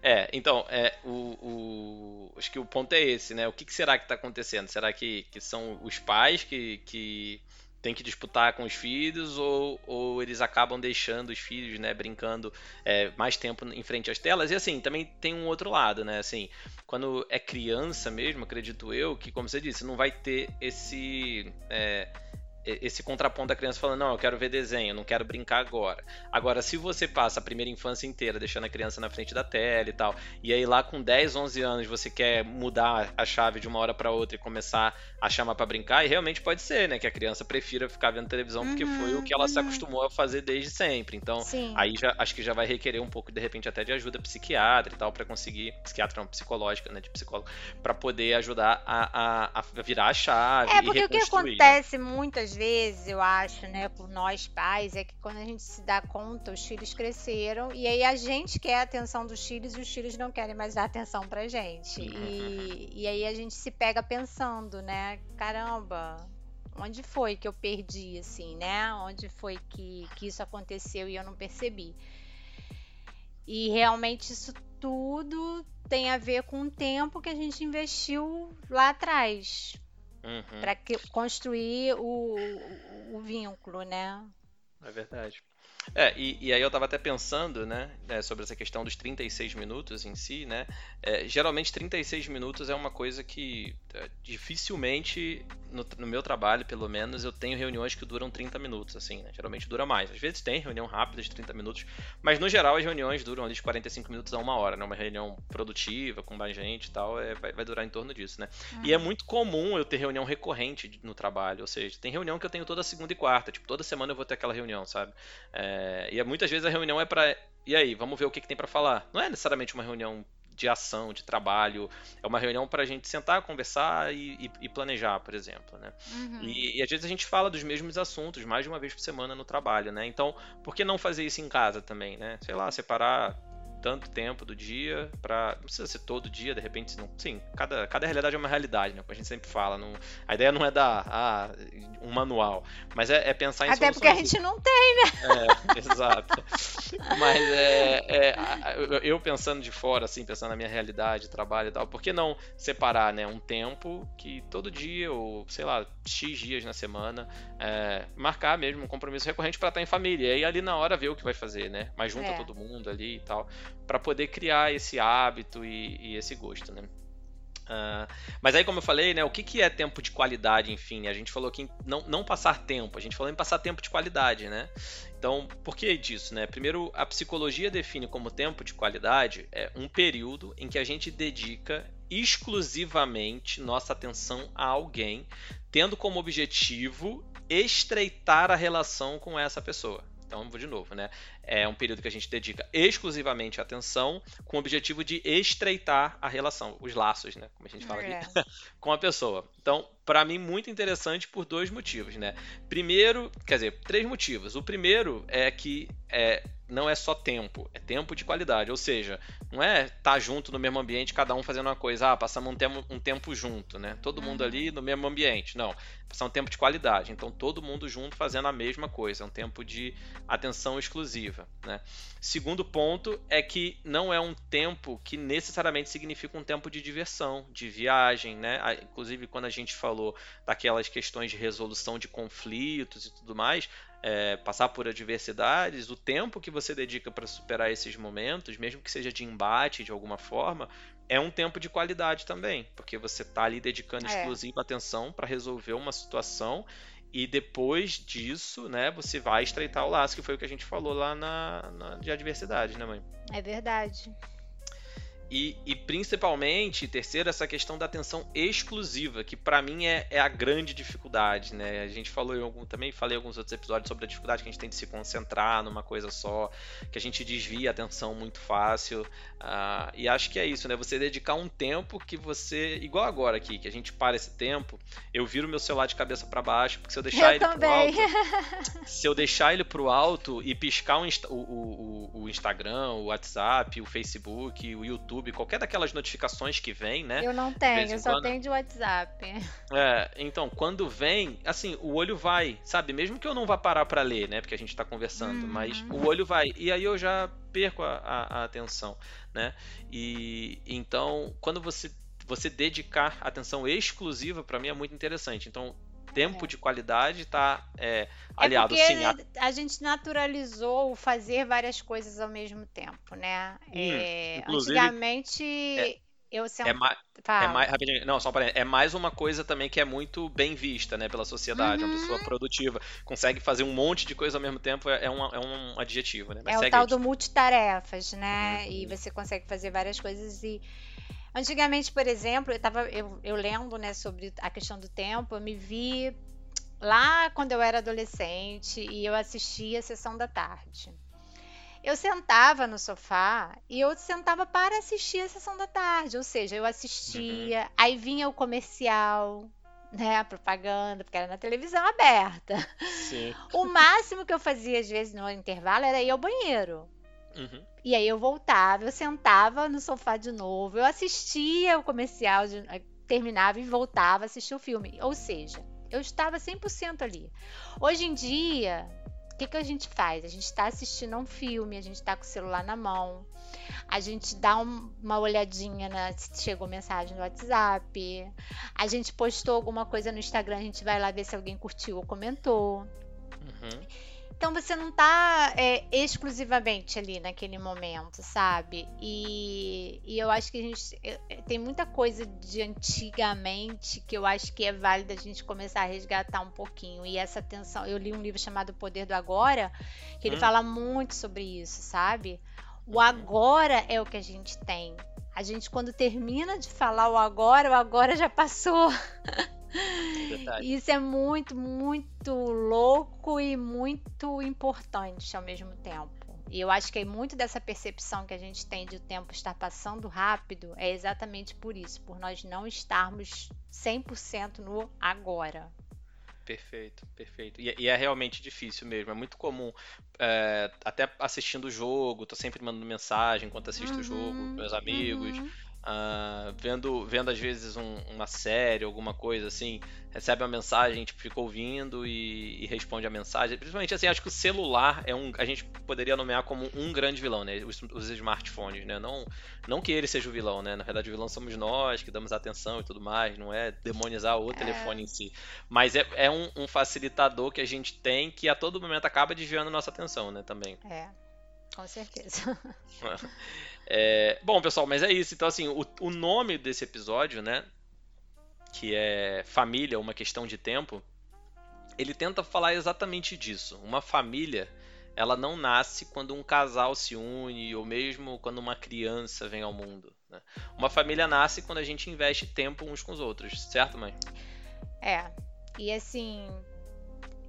Speaker 1: É, então, é, o, o, acho que o ponto é esse, né? O que, que será que está acontecendo? Será que, que são os pais que, que têm que disputar com os filhos ou, ou eles acabam deixando os filhos, né, brincando é, mais tempo em frente às telas? E assim, também tem um outro lado, né? Assim, quando é criança mesmo, acredito eu, que como você disse, não vai ter esse... É, esse contraponto da criança falando, não, eu quero ver desenho, não quero brincar agora. Agora, se você passa a primeira infância inteira deixando a criança na frente da tela e tal, e aí lá com 10, 11 anos você quer mudar a chave de uma hora para outra e começar a chamar para brincar, e realmente pode ser, né, que a criança prefira ficar vendo televisão uhum, porque foi o que ela uhum. se acostumou a fazer desde sempre. Então, Sim. aí já acho que já vai requerer um pouco de repente até de ajuda psiquiatra e tal para conseguir, psiquiatra não, psicológica, né, de psicólogo, para poder ajudar a, a, a, virar a chave
Speaker 2: É, porque o que acontece muitas vezes, eu acho, né, por nós pais, é que quando a gente se dá conta, os filhos cresceram e aí a gente quer a atenção dos filhos e os filhos não querem mais dar atenção pra gente. E, e aí a gente se pega pensando, né, caramba, onde foi que eu perdi, assim, né? Onde foi que, que isso aconteceu e eu não percebi. E realmente isso tudo tem a ver com o tempo que a gente investiu lá atrás uhum. para construir o, o, o, vínculo, né?
Speaker 1: É verdade. É, e, e, aí eu tava até pensando, né, né, sobre essa questão dos 36 minutos em si, né? É, geralmente 36 minutos é uma coisa que é, dificilmente, no, no, meu trabalho, pelo menos, eu tenho reuniões que duram 30 minutos, assim, né? Geralmente dura mais. Às vezes tem reunião rápida de 30 minutos, mas no geral as reuniões duram ali de 45 minutos a uma hora, né? Uma reunião produtiva, com mais gente e tal, é, vai, vai, durar em torno disso, né? Uhum. E é muito comum eu ter reunião recorrente no trabalho, ou seja, tem reunião que eu tenho toda segunda e quarta, tipo, toda semana eu vou ter aquela reunião, sabe? É, e é, muitas vezes a reunião é para e aí, vamos ver o que, que tem para falar. Não é necessariamente uma reunião de ação, de trabalho. É uma reunião para a gente sentar, conversar e, e, e planejar, por exemplo, né? Uhum. E, e, às vezes a gente fala dos mesmos assuntos mais de uma vez por semana no trabalho, né? Então, por que não fazer isso em casa também, né? Sei lá, separar tanto tempo do dia para não precisa ser todo dia de repente não sim cada, cada realidade é uma realidade né como a gente sempre fala não, a ideia não é dar ah, um manual mas é, é pensar em
Speaker 2: até porque a gente não tem né?
Speaker 1: É, exato. Mas é, é, eu pensando de fora assim pensando na minha realidade trabalho e tal por que não separar né um tempo que todo dia ou sei lá x dias na semana é, marcar mesmo um compromisso recorrente para estar em família e aí ali na hora ver o que vai fazer né mas junta é. todo mundo ali e tal para poder criar esse hábito e, e esse gosto, né? Uh, mas aí, como eu falei, né, o que, que é tempo de qualidade, enfim? A gente falou que não, não passar tempo, a gente falou em passar tempo de qualidade, né? Então, por que disso, né? Primeiro, a psicologia define como tempo de qualidade é um período em que a gente dedica exclusivamente nossa atenção a alguém, tendo como objetivo estreitar a relação com essa pessoa. Então, vou de novo, né? É um período que a gente dedica exclusivamente atenção com o objetivo de estreitar a relação, os laços, né? Como a gente fala é. aqui, com a pessoa. Então, para mim, muito interessante por dois motivos, né? Primeiro, quer dizer, três motivos. O primeiro é que é, não é só tempo, é tempo de qualidade. Ou seja, não é estar tá junto no mesmo ambiente, cada um fazendo uma coisa, ah, passamos um tempo, um tempo junto, né? Todo mundo uhum. ali no mesmo ambiente. Não, passar um tempo de qualidade. Então, todo mundo junto fazendo a mesma coisa. É um tempo de atenção exclusiva, né? Segundo ponto é que não é um tempo que necessariamente significa um tempo de diversão, de viagem, né? Inclusive, quando a gente falou daquelas questões de resolução de conflitos e tudo mais, é, passar por adversidades, o tempo que você dedica para superar esses momentos, mesmo que seja de embate de alguma forma, é um tempo de qualidade também, porque você está ali dedicando é. exclusiva atenção para resolver uma situação e depois disso, né, você vai estreitar o laço, que foi o que a gente falou lá na, na de adversidade, né, mãe?
Speaker 2: É verdade.
Speaker 1: E, e, principalmente, terceiro, essa questão da atenção exclusiva, que para mim é, é, a grande dificuldade, né? A gente falou algum, também falei em alguns outros episódios sobre a dificuldade que a gente tem de se concentrar numa coisa só, que a gente desvia a atenção muito fácil. Uh, e acho que é isso, né? Você dedicar um tempo que você, igual agora aqui, que a gente para esse tempo, eu viro meu celular de cabeça para baixo, porque se eu deixar eu ele também. pro alto, se eu deixar ele pro alto e piscar o, o, o, o Instagram, o WhatsApp, o Facebook, o YouTube YouTube, qualquer daquelas notificações que vem, né?
Speaker 2: Eu não tenho, eu só quando... tenho de WhatsApp.
Speaker 1: É, então, quando vem, assim, o olho vai, sabe? Mesmo que eu não vá parar para ler, né? Porque a gente tá conversando, uhum. mas o olho vai. E aí eu já perco a, a, a atenção, né? E então, quando você você dedicar atenção exclusiva para mim é muito interessante. Então, tempo é. de qualidade está é, aliado
Speaker 2: é
Speaker 1: sim.
Speaker 2: A... a... gente naturalizou o fazer várias coisas ao mesmo tempo, né? Hum, é, antigamente é. Eu
Speaker 1: é, ma é mais rapidinho, não, só para é mais uma coisa também que é muito bem vista, né, pela sociedade. Uhum. Uma pessoa produtiva consegue fazer um monte de coisa ao mesmo tempo é, é um, é um adjetivo, né?
Speaker 2: Mas é o tal do multitarefas, né? Uhum. E você consegue fazer várias coisas e Antigamente, por exemplo, eu estava eu, eu lendo né, sobre a questão do tempo, eu me vi lá quando eu era adolescente e eu assistia a sessão da tarde. Eu sentava no sofá e eu sentava para assistir a sessão da tarde, ou seja, eu assistia, uhum. aí vinha o comercial, né, a propaganda, porque era na televisão aberta. Sim. O máximo que eu fazia às vezes no intervalo era ir ao banheiro. Uhum. E aí eu voltava, eu sentava no sofá de novo, eu assistia o comercial, de, eh, terminava e voltava a assistir o filme. Ou seja, eu estava 100% ali. Hoje em dia, o que, que a gente faz? A gente está assistindo um filme, a gente está com o celular na mão, a gente dá um, uma olhadinha na, se chegou mensagem no WhatsApp, a gente postou alguma coisa no Instagram, a gente vai lá ver se alguém curtiu ou comentou. Uhum. Então você não tá é, exclusivamente ali naquele momento, sabe? E, e eu acho que a gente é, é, tem muita coisa de antigamente que eu acho que é válido a gente começar a resgatar um pouquinho. E essa atenção, eu li um livro chamado O Poder do Agora, que ele hum. fala muito sobre isso, sabe? O agora é o que a gente tem. A gente, quando termina de falar o agora, o agora já passou. Verdade. Isso é muito, muito louco e muito importante ao mesmo tempo. E eu acho que muito dessa percepção que a gente tem de o tempo estar passando rápido é exatamente por isso, por nós não estarmos 100% no agora.
Speaker 1: Perfeito, perfeito. E, e, é realmente difícil mesmo. É muito comum, é, até assistindo o jogo, tô sempre mandando mensagem enquanto assisto uhum, o jogo, meus amigos. Uhum. Uh, vendo, vendo às vezes um, uma série, alguma coisa assim, recebe uma mensagem, tipo, fica ouvindo e, e, responde a mensagem. Principalmente assim, acho que o celular é um. A gente poderia nomear como um grande vilão, né? Os, os, smartphones, né? Não, não que ele seja o vilão, né? Na verdade, o vilão somos nós, que damos atenção e tudo mais, não é demonizar o é. telefone em si. Mas é, é um, um facilitador que a gente tem que a todo momento acaba desviando nossa atenção, né? Também.
Speaker 2: É, com certeza.
Speaker 1: É, bom, pessoal, mas é isso. Então, assim, o, o nome desse episódio, né? Que é Família, uma questão de tempo. Ele tenta falar exatamente disso. Uma família, ela não nasce quando um casal se une ou mesmo quando uma criança vem ao mundo. Né? Uma família nasce quando a gente investe tempo uns com os outros, certo, mãe?
Speaker 2: É. E assim,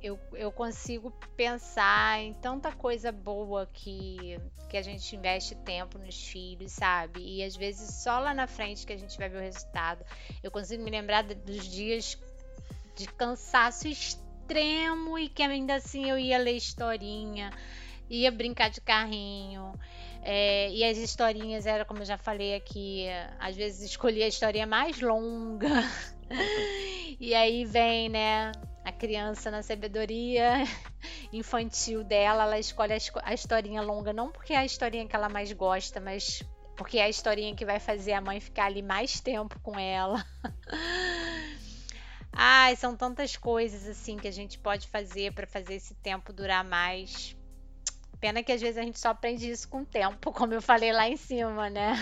Speaker 2: eu, eu consigo pensar em tanta coisa boa que, que a gente investe tempo nos filhos, sabe? E às vezes só lá na frente que a gente vai ver o resultado. Eu consigo me lembrar dos dias de cansaço extremo e que ainda assim eu ia ler historinha, ia brincar de carrinho. É, e as historinhas era, como eu já falei aqui, às vezes escolhia a historinha mais longa. e aí vem, né, a criança na sabedoria infantil dela, ela escolhe a, historinha longa não porque é a historinha que ela mais gosta, mas porque é a historinha que vai fazer a mãe ficar ali mais tempo com ela. Ai, são tantas coisas assim que a gente pode fazer para fazer esse tempo durar mais. Pena que às vezes a gente só aprende isso com o tempo, como eu falei lá em cima, né?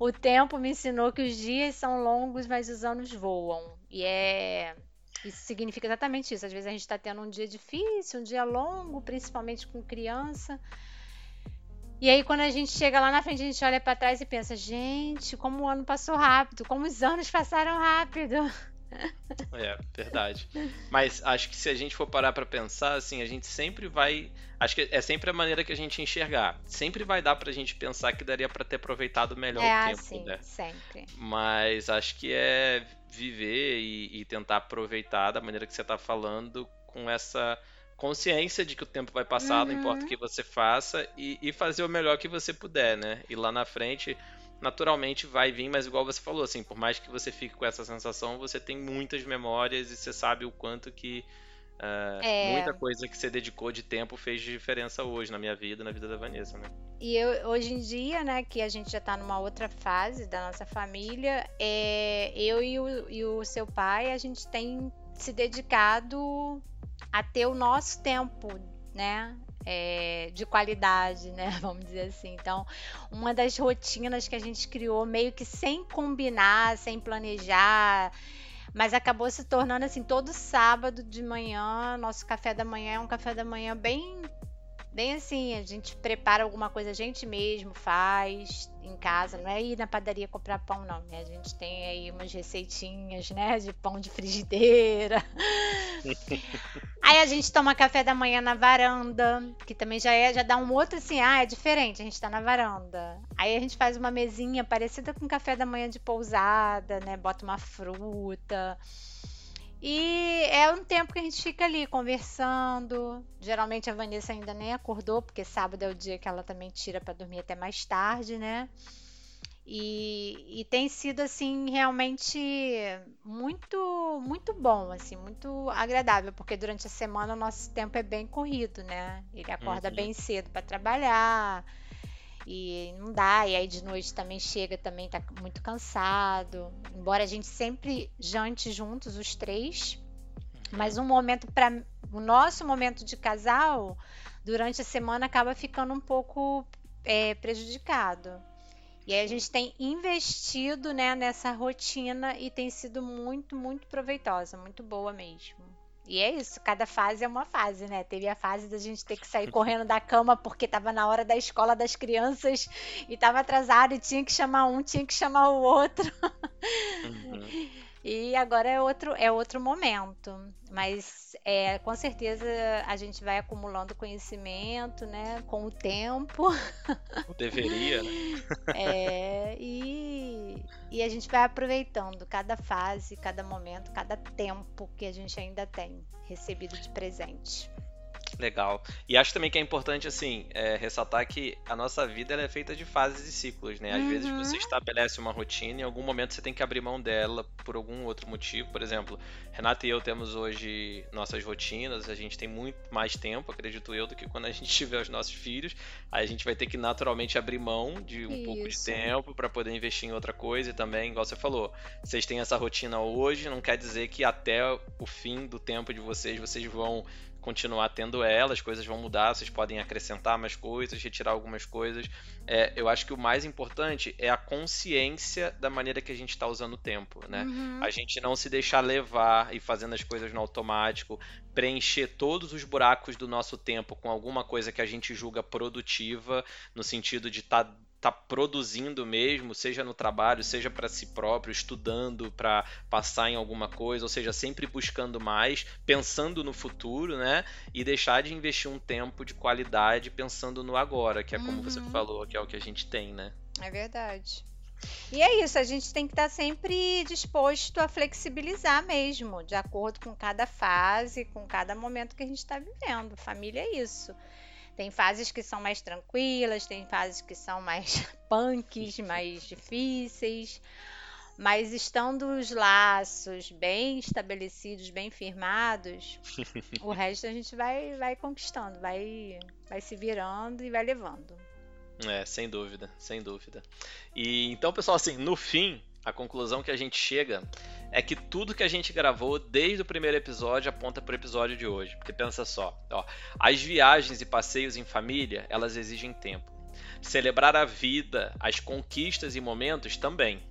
Speaker 2: O tempo me ensinou que os dias são longos, mas os anos voam. E é isso significa exatamente isso. Às vezes a gente está tendo um dia difícil, um dia longo, principalmente com criança. E aí, quando a gente chega lá na frente, a gente olha para trás e pensa: gente, como o ano passou rápido, como os anos passaram rápido.
Speaker 1: É, verdade. Mas acho que se a gente for parar para pensar, assim, a gente sempre vai. Acho que é sempre a maneira que a gente enxergar. Sempre vai dar pra gente pensar que daria para ter aproveitado melhor é, o tempo,
Speaker 2: assim,
Speaker 1: né?
Speaker 2: Sempre.
Speaker 1: Mas acho que é viver e, e tentar aproveitar da maneira que você tá falando com essa consciência de que o tempo vai passar, uhum. não importa o uhum. que você faça, e, e, fazer o melhor que você puder, né? E lá na frente naturalmente vai vir, mas igual você falou, assim, por mais que você fique com essa sensação, você tem muitas memórias e você sabe o quanto que uh, é... muita coisa que você dedicou de tempo fez diferença hoje na minha vida, na vida da Vanessa, né?
Speaker 2: E eu, hoje em dia, né, que a gente já tá numa outra fase da nossa família, é, eu e o, e o seu pai, a gente tem se dedicado a ter o nosso tempo, né? É, de qualidade, né? Vamos dizer assim. Então, uma das rotinas que a gente criou, meio que sem combinar, sem planejar, mas acabou se tornando assim, todo sábado de manhã, nosso café da manhã é um café da manhã bem Bem assim, a gente prepara alguma coisa a gente mesmo faz em casa, não é ir na padaria comprar pão, não, né? A gente tem aí umas receitinhas, né, de pão de frigideira. aí a gente toma café da manhã na varanda, que também já é, já dá um outro assim, ah, é diferente, a gente tá na varanda. Aí a gente faz uma mesinha parecida com café da manhã de pousada, né? Bota uma fruta. E é um tempo que a gente fica ali conversando. Geralmente a Vanessa ainda nem acordou, porque sábado é o dia que ela também tira para dormir até mais tarde, né? E, e, tem sido assim realmente muito muito bom, assim, muito agradável, porque durante a semana o nosso tempo é bem corrido, né? Ele acorda uhum. bem cedo para trabalhar e não dá, e aí de noite também chega, também tá muito cansado. Embora a gente sempre jante juntos, os três, mas um momento para o nosso momento de casal durante a semana acaba ficando um pouco é, prejudicado. E aí a gente tem investido né, nessa rotina e tem sido muito, muito proveitosa, muito boa mesmo. E é isso, cada fase é uma fase, né? Teve a fase da gente ter que sair correndo da cama porque estava na hora da escola das crianças e estava atrasado e tinha que chamar um, tinha que chamar o outro. Uhum. E agora é outro, é outro momento. Mas é, com certeza a gente vai acumulando conhecimento, né? Com o tempo.
Speaker 1: Deveria, né?
Speaker 2: É, e, e a gente vai aproveitando cada fase, cada momento, cada tempo que a gente ainda tem recebido de presente.
Speaker 1: Legal. E acho também que é importante, assim, é, ressaltar que a nossa vida é feita de fases e ciclos, né? Às uhum. vezes você estabelece uma rotina e em algum momento você tem que abrir mão dela por algum outro motivo. Por exemplo, Renata e eu temos hoje nossas rotinas, a gente tem muito mais tempo, acredito eu, do que quando a gente tiver os nossos filhos. Aí a gente vai ter que naturalmente abrir mão de um Isso. pouco de tempo para poder investir em outra coisa e também, igual você falou, vocês têm essa rotina hoje, não quer dizer que até o fim do tempo de vocês, vocês vão continuar tendo ela, as coisas vão mudar, vocês podem acrescentar mais coisas, retirar algumas coisas. É, eu acho que o mais importante é a consciência da maneira que a gente está usando o tempo, né? Uhum. A gente não se deixar levar e fazendo as coisas no automático, preencher todos os buracos do nosso tempo com alguma coisa que a gente julga produtiva, no sentido de estar tá tá produzindo mesmo, seja no trabalho, seja para si próprio, estudando para passar em alguma coisa, ou seja, sempre buscando mais, pensando no futuro, né? E deixar de investir um tempo de qualidade pensando no agora, que é como uhum. você falou, que é o que a gente tem, né?
Speaker 2: É verdade. E é isso, a gente tem que estar tá sempre disposto a flexibilizar mesmo, de acordo com cada fase, com cada momento que a gente está vivendo. Família é isso. Tem fases que são mais tranquilas, tem fases que são mais punks, mais difíceis. Mas estando os laços bem estabelecidos, bem firmados, o resto a gente vai, vai conquistando, vai, vai se virando e vai levando.
Speaker 1: É, sem dúvida, sem dúvida. E então, pessoal, assim, no fim, a conclusão que a gente chega é que tudo que a gente gravou desde o primeiro episódio aponta para o episódio de hoje. Porque pensa só, ó, as viagens e passeios em família, elas exigem tempo. Celebrar a vida, as conquistas e momentos também.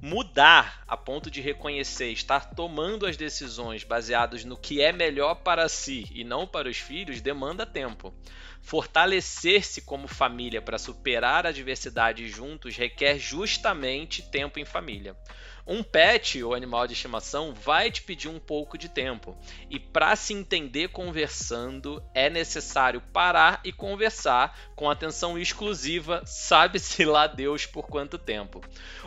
Speaker 1: Mudar a ponto de reconhecer, estar tomando as decisões baseadas no que é melhor para si e não para os filhos demanda tempo. Fortalecer-se como família para superar adversidades juntos requer justamente tempo em família. Um pet ou animal de estimação vai te pedir um pouco de tempo, e para se entender conversando é necessário parar e conversar com atenção exclusiva, sabe-se lá Deus por quanto tempo.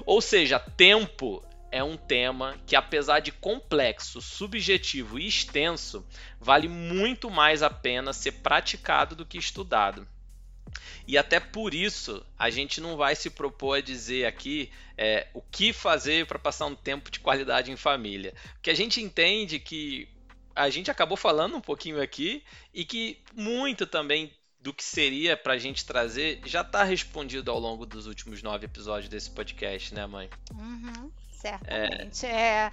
Speaker 1: Ou seja, tempo é um tema que, apesar de complexo, subjetivo e extenso, vale muito mais a pena ser praticado do que estudado. E até por isso a gente não vai se propor a dizer aqui é, o que fazer para passar um tempo de qualidade em família. Porque a gente entende que a gente acabou falando um pouquinho aqui e que muito também do que seria para a gente trazer já está respondido ao longo dos últimos nove episódios desse podcast, né, mãe?
Speaker 2: Uhum certamente. É, é,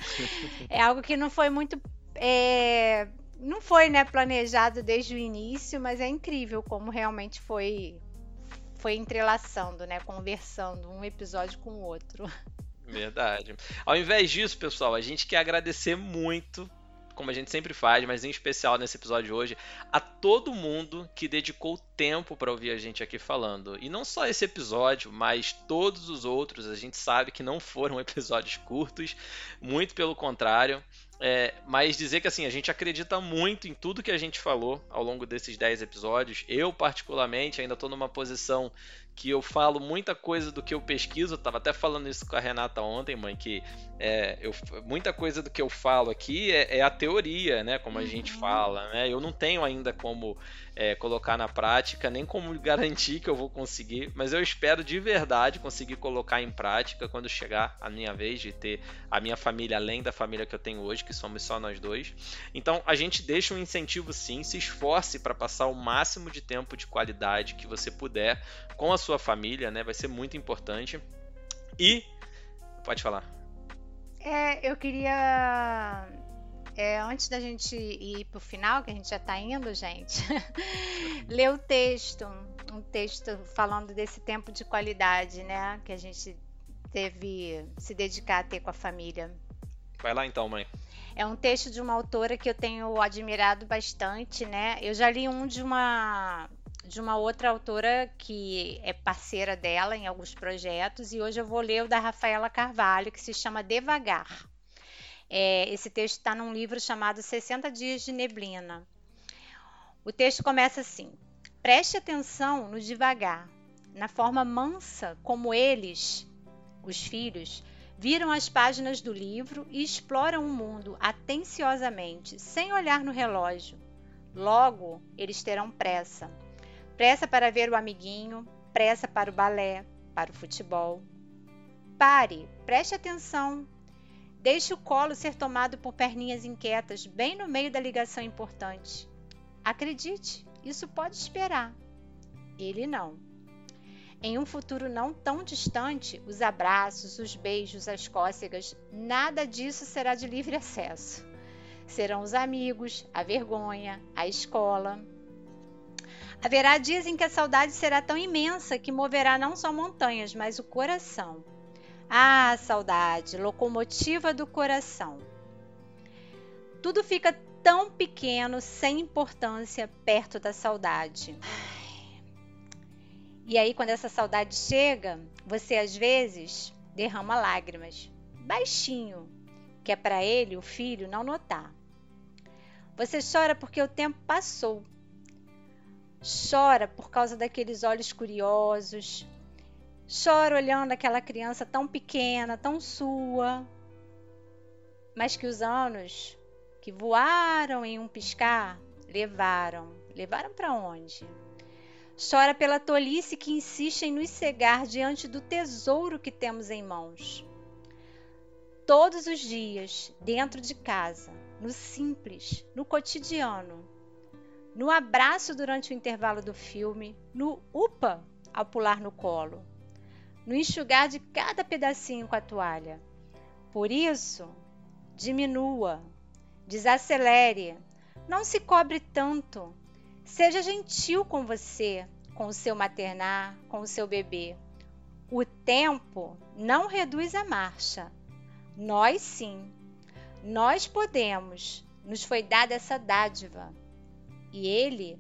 Speaker 2: é algo que não foi muito. É, não foi né, planejado desde o início, mas é incrível como realmente foi foi entrelaçando, né, conversando um episódio com o outro.
Speaker 1: Verdade. Ao invés disso, pessoal, a gente quer agradecer muito como a gente sempre faz, mas em especial nesse episódio de hoje, a todo mundo que dedicou tempo para ouvir a gente aqui falando. E não só esse episódio, mas todos os outros, a gente sabe que não foram episódios curtos, muito pelo contrário. É, mas dizer que assim, a gente acredita muito em tudo que a gente falou ao longo desses 10 episódios. Eu, particularmente, ainda estou numa posição que eu falo muita coisa do que eu pesquiso. Eu tava até falando isso com a Renata ontem, mãe, que é, eu, muita coisa do que eu falo aqui é, é a teoria, né? Como a uhum. gente fala, né? Eu não tenho ainda como é, colocar na prática, nem como garantir que eu vou conseguir, mas eu espero de verdade conseguir colocar em prática quando chegar a minha vez de ter a minha família além da família que eu tenho hoje, que somos só nós dois. Então a gente deixa um incentivo sim, se esforce para passar o máximo de tempo de qualidade que você puder com a sua família, né? Vai ser muito importante. E pode falar.
Speaker 2: É, eu queria é, antes da gente ir para o final, que a gente já está indo, gente, ler o texto, um texto falando desse tempo de qualidade, né, que a gente teve se dedicar a ter com a família.
Speaker 1: Vai lá então, mãe.
Speaker 2: É um texto de uma autora que eu tenho admirado bastante, né? Eu já li um de uma de uma outra autora que é parceira dela em alguns projetos e hoje eu vou ler o da Rafaela Carvalho que se chama Devagar. É, esse texto está num livro chamado 60 Dias de Neblina. O texto começa assim: preste atenção no devagar, na forma mansa como eles, os filhos, viram as páginas do livro e exploram o mundo atenciosamente, sem olhar no relógio. Logo, eles terão pressa. Pressa para ver o amiguinho, pressa para o balé, para o futebol. Pare, preste atenção, Deixe o colo ser tomado por perninhas inquietas, bem no meio da ligação importante. Acredite, isso pode esperar. Ele não. Em um futuro não tão distante, os abraços, os beijos, as cócegas, nada disso será de livre acesso. Serão os amigos, a vergonha, a escola. Haverá dias em que a saudade será tão imensa que moverá não só montanhas, mas o coração. Ah, saudade, locomotiva do coração. Tudo fica tão pequeno, sem importância, perto da saudade. E aí, quando essa saudade chega, você às vezes derrama lágrimas, baixinho, que é para ele, o filho, não notar. Você chora porque o tempo passou. Chora por causa daqueles olhos curiosos, Choro olhando aquela criança tão pequena, tão sua, mas que os anos que voaram em um piscar levaram. Levaram para onde? Chora pela tolice que insiste em nos cegar diante do tesouro que temos em mãos. Todos os dias, dentro de casa, no simples, no cotidiano, no abraço durante o intervalo do filme, no upa ao pular no colo no enxugar de cada pedacinho com a toalha. Por isso, diminua, desacelere, não se cobre tanto. Seja gentil com você, com o seu maternar, com o seu bebê. O tempo não reduz a marcha. Nós sim. Nós podemos. Nos foi dada essa dádiva. E ele,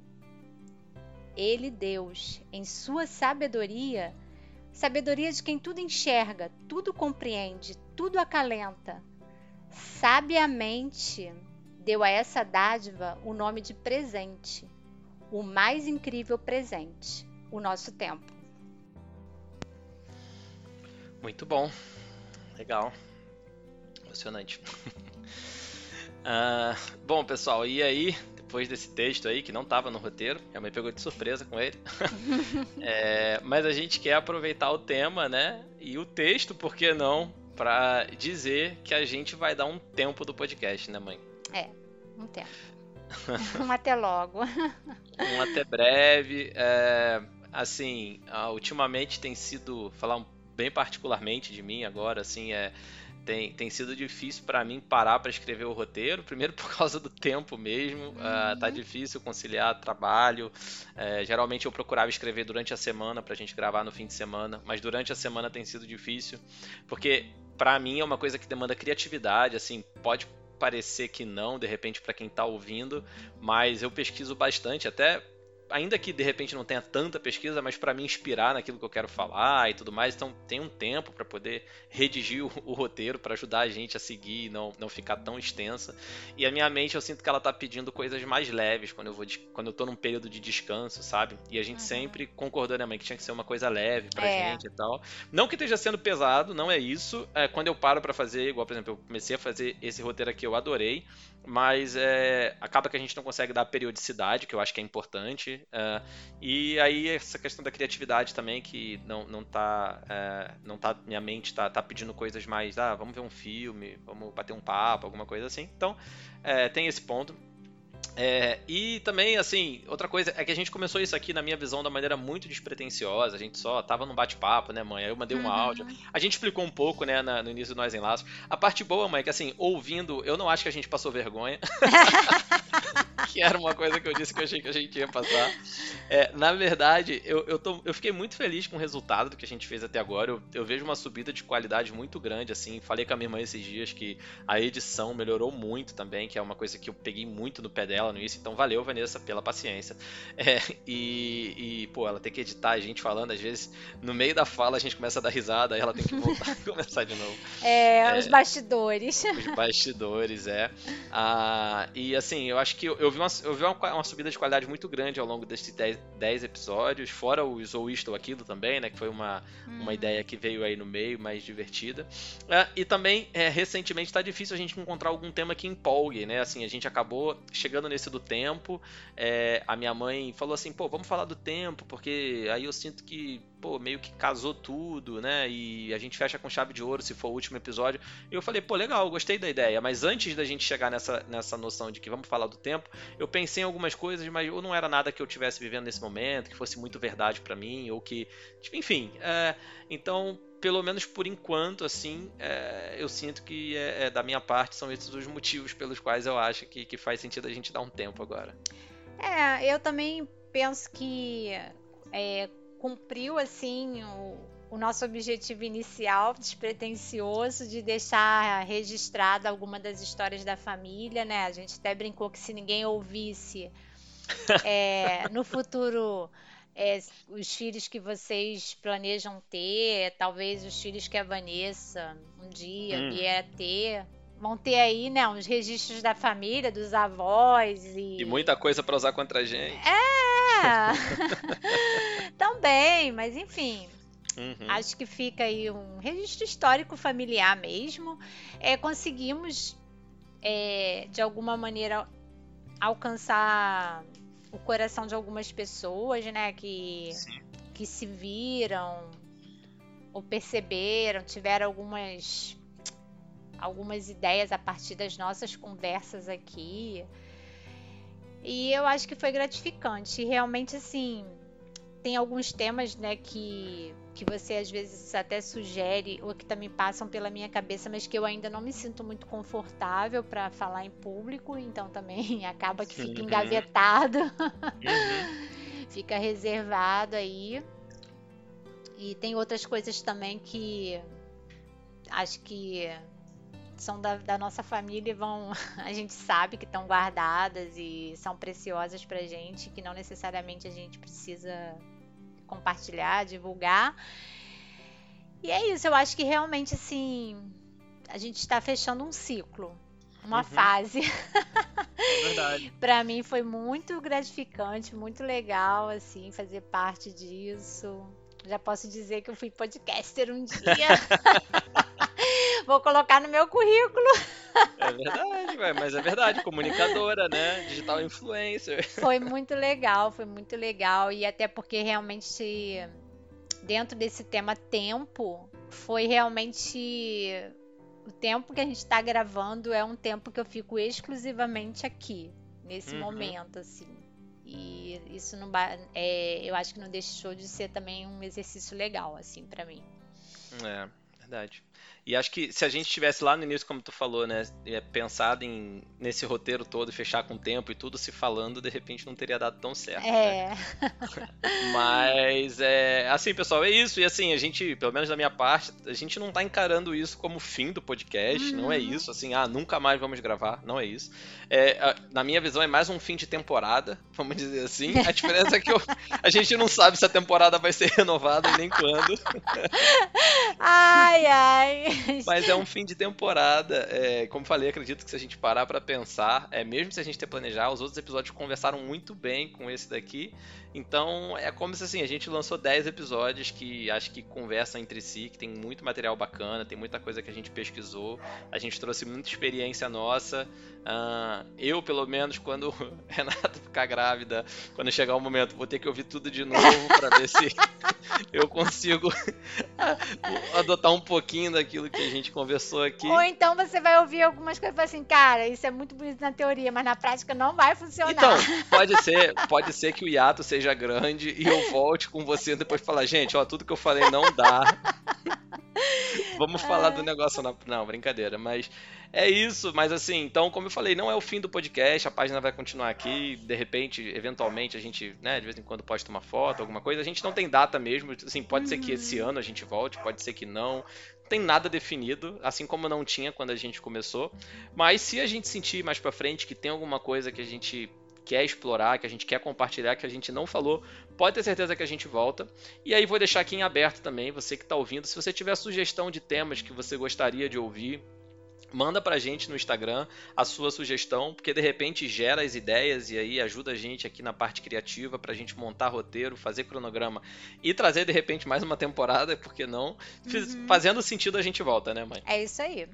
Speaker 2: ele Deus, em sua sabedoria, Sabedoria de quem tudo enxerga, tudo compreende, tudo acalenta. Sabiamente deu a essa dádiva o nome de presente, o mais incrível presente, o nosso tempo.
Speaker 1: Muito bom, legal, emocionante. uh, bom, pessoal, e aí depois desse texto aí, que não estava no roteiro, minha mãe pegou de surpresa com ele. é, mas a gente quer aproveitar o tema, né? E o texto, por que não? Para dizer que a gente vai dar um tempo do podcast, né, mãe?
Speaker 2: É, um tempo. um até logo.
Speaker 1: um até breve. É, assim, ultimamente tem sido, falar bem particularmente de mim agora, assim, é tem, tem sido difícil para mim parar para escrever o roteiro. Primeiro por causa do tempo mesmo, uh, tá difícil conciliar trabalho. É, geralmente eu procurava escrever durante a semana pra gente gravar no fim de semana, mas durante a semana tem sido difícil, porque para mim é uma coisa que demanda criatividade, assim, pode parecer que não, de repente, para quem está ouvindo, mas eu pesquiso bastante, até ainda que de repente não tenha tanta pesquisa, mas para me inspirar naquilo que eu quero falar e tudo mais, então tem um tempo para poder redigir o, o roteiro para ajudar a gente a seguir e não, não ficar tão extensa. E a minha mente eu sinto que ela tá pedindo coisas mais leves quando eu vou quando eu tô num período de descanso, sabe? E a gente uhum. sempre concordou, né, mãe, que tinha que ser uma coisa leve pra é. gente e tal. Não que esteja sendo pesado, não é isso. É, quando eu paro para fazer, igual por exemplo, eu comecei a fazer esse roteiro aqui, eu adorei mas é, acaba que a gente não consegue dar periodicidade, que eu acho que é importante. É, e aí essa questão da criatividade também, que não, não tá. É, não tá. Minha mente tá, tá pedindo coisas mais. Ah, vamos ver um filme, vamos bater um papo, alguma coisa assim. Então, é, tem esse ponto. É, e também, assim, outra coisa é que a gente começou isso aqui, na minha visão, da maneira muito despretensiosa. A gente só tava num bate-papo, né, mãe? Aí eu mandei um uhum. áudio. A gente explicou um pouco, né, na, no início do Nós em Laços. A parte boa, mãe, é que assim, ouvindo, eu não acho que a gente passou vergonha. que era uma coisa que eu disse que eu achei que a gente ia passar. É, na verdade, eu, eu, tô, eu fiquei muito feliz com o resultado do que a gente fez até agora. Eu, eu vejo uma subida de qualidade muito grande, assim. Falei com a minha irmã esses dias que a edição melhorou muito também, que é uma coisa que eu peguei muito no pé dela no início, então valeu, Vanessa, pela paciência. É, e, e, pô, ela tem que editar a gente falando, às vezes, no meio da fala a gente começa a dar risada, aí ela tem que voltar e começar de novo.
Speaker 2: É, é, os bastidores.
Speaker 1: Os bastidores, é. Ah, e assim, eu acho que eu, eu vi, uma, eu vi uma, uma, subida de qualidade muito grande ao longo desses 10 episódios, fora o Ou Isto ou Aquilo também, né, que foi uma, hum. uma ideia que veio aí no meio, mais divertida. É, e também, é, recentemente, está difícil a gente encontrar algum tema que empolgue, né, assim, a gente acabou chegando nesse do tempo. É, a minha mãe falou assim, pô, vamos falar do tempo, porque aí eu sinto que, pô, meio que casou tudo, né? E a gente fecha com chave de ouro se for o último episódio. E eu falei, pô, legal, gostei da ideia. Mas antes da gente chegar nessa, nessa noção de que vamos falar do tempo, eu pensei em algumas coisas, mas ou não era nada que eu tivesse vivendo nesse momento, que fosse muito verdade para mim, ou que. Enfim. É, então pelo menos por enquanto, assim, é, eu sinto que é, é, da minha parte são esses os motivos pelos quais eu acho que, que faz sentido a gente dar um tempo agora.
Speaker 2: É, eu também penso que é, cumpriu assim o, o, nosso objetivo inicial, despretensioso, de deixar registrada alguma das histórias da família, né? A gente até brincou que se ninguém ouvisse é, no futuro é, os filhos que vocês planejam ter, talvez os filhos que a Vanessa um dia hum. vier a ter. Vão ter aí, né, uns registros da família, dos avós e.
Speaker 1: E muita coisa para usar contra a gente.
Speaker 2: É! Também, mas enfim. Uhum. Acho que fica aí um registro histórico familiar mesmo. É, conseguimos, é, de alguma maneira, alcançar o coração de algumas pessoas, né? Que, que se viram ou perceberam, tiveram algumas algumas ideias a partir das nossas conversas aqui. E eu acho que foi gratificante. E realmente, assim, tem alguns temas, né, que, que você às vezes até sugere ou que também passam pela minha cabeça, mas que eu ainda não me sinto muito confortável para falar em público, então também acaba que fica engavetado, uhum. fica reservado aí. E tem outras coisas também que acho que são da, da, nossa família e vão. A gente sabe que estão guardadas e são preciosas pra gente, que não necessariamente a gente precisa compartilhar, divulgar. E é isso, eu acho que realmente assim a gente está fechando um ciclo, uma uhum. fase.
Speaker 1: É verdade.
Speaker 2: para mim foi muito gratificante, muito legal assim fazer parte disso. Já posso dizer que eu fui podcaster um dia. Vou colocar no meu currículo.
Speaker 1: É verdade, mas é verdade, comunicadora, né? Digital influencer.
Speaker 2: Foi muito legal, foi muito legal. E até porque realmente, dentro desse tema tempo, foi realmente. O tempo que a gente está gravando é um tempo que eu fico exclusivamente aqui, nesse uhum. momento, assim. E isso não é, eu acho que não deixou de ser também um exercício legal, assim, para mim.
Speaker 1: É, Verdade. E acho que se a gente tivesse lá no início, como tu falou, né, é, pensado em nesse roteiro todo, fechar com o tempo e tudo se falando, de repente não teria dado tão certo.
Speaker 2: É.
Speaker 1: Né? Mas é assim, pessoal, é isso. E assim, a gente, pelo menos da minha parte, a gente não tá encarando isso como fim do podcast. Uhum. Não é uhum. isso, assim, ah, nunca mais vamos gravar. Não é isso. É, na minha visão, é mais um fim de temporada, vamos dizer assim. A diferença é que eu, a gente não sabe se a temporada vai ser renovada e nem quando.
Speaker 2: Ai, ai.
Speaker 1: Mas é um fim de temporada. É, como falei, acredito que se a gente parar para pensar, é mesmo se a gente ter planejar, os outros episódios conversaram muito bem com esse daqui. Então é como se assim, a gente lançou 10 episódios que acho que conversam entre si, que tem muito material bacana, tem muita coisa que a gente pesquisou, a gente trouxe muita experiência nossa. Uh, eu, pelo menos, quando Renata ficar grávida, quando chegar o momento, vou ter que ouvir tudo de novo para ver se eu consigo adotar um pouquinho daquilo que a gente conversou aqui.
Speaker 2: Ou então você vai ouvir algumas coisas e falar assim, cara, isso é muito bonito na teoria, mas na prática não vai funcionar.
Speaker 1: Então, pode ser, pode ser que o hiato seja seja grande e eu volte com você depois falar, gente, ó, tudo que eu falei não dá. Vamos falar do negócio na. Não, brincadeira, mas é isso. Mas assim, então, como eu falei, não é o fim do podcast, a página vai continuar aqui. De repente, eventualmente, a gente, né, de vez em quando pode tomar foto, alguma coisa. A gente não tem data mesmo. Assim, pode uhum. ser que esse uhum. ano a gente volte, pode ser que não. Não tem nada definido, assim como não tinha quando a gente começou. Mas se a gente sentir mais pra frente que tem alguma coisa que a gente quer explorar, que a gente quer compartilhar, que a gente não falou, pode ter certeza que a gente volta. E aí vou deixar aqui em aberto também, você que está ouvindo, se você tiver sugestão de temas que você gostaria de ouvir, manda pra gente no Instagram a sua sugestão, porque de repente gera as ideias e aí ajuda a gente aqui na parte criativa pra gente montar roteiro, fazer cronograma e trazer de repente mais uma temporada, porque não? Uhum. Fazendo sentido a gente volta, né, mãe?
Speaker 2: É isso aí.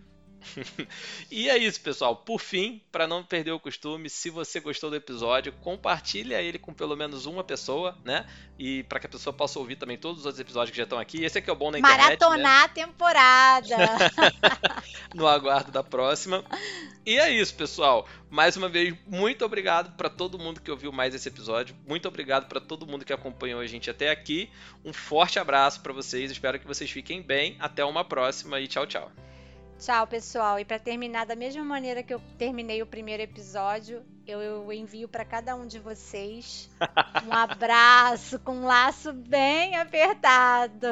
Speaker 1: e é isso, pessoal. Por fim, para não perder o costume, se você gostou do episódio, compartilha ele com pelo menos uma pessoa, né? E para que a pessoa possa ouvir também todos os outros episódios que já estão aqui. Esse aqui é o bom na internet.
Speaker 2: Maratonar
Speaker 1: né?
Speaker 2: a temporada.
Speaker 1: no aguardo da próxima. E é isso, pessoal. Mais uma vez, muito obrigado para todo mundo que ouviu mais esse episódio. Muito obrigado para todo mundo que acompanhou a gente até aqui. Um forte abraço para vocês. Espero que vocês fiquem bem. Até uma próxima e tchau, tchau.
Speaker 2: Tchau, pessoal. E para terminar da mesma maneira que eu terminei o primeiro episódio, eu, eu envio para cada um de vocês um abraço com um laço bem apertado.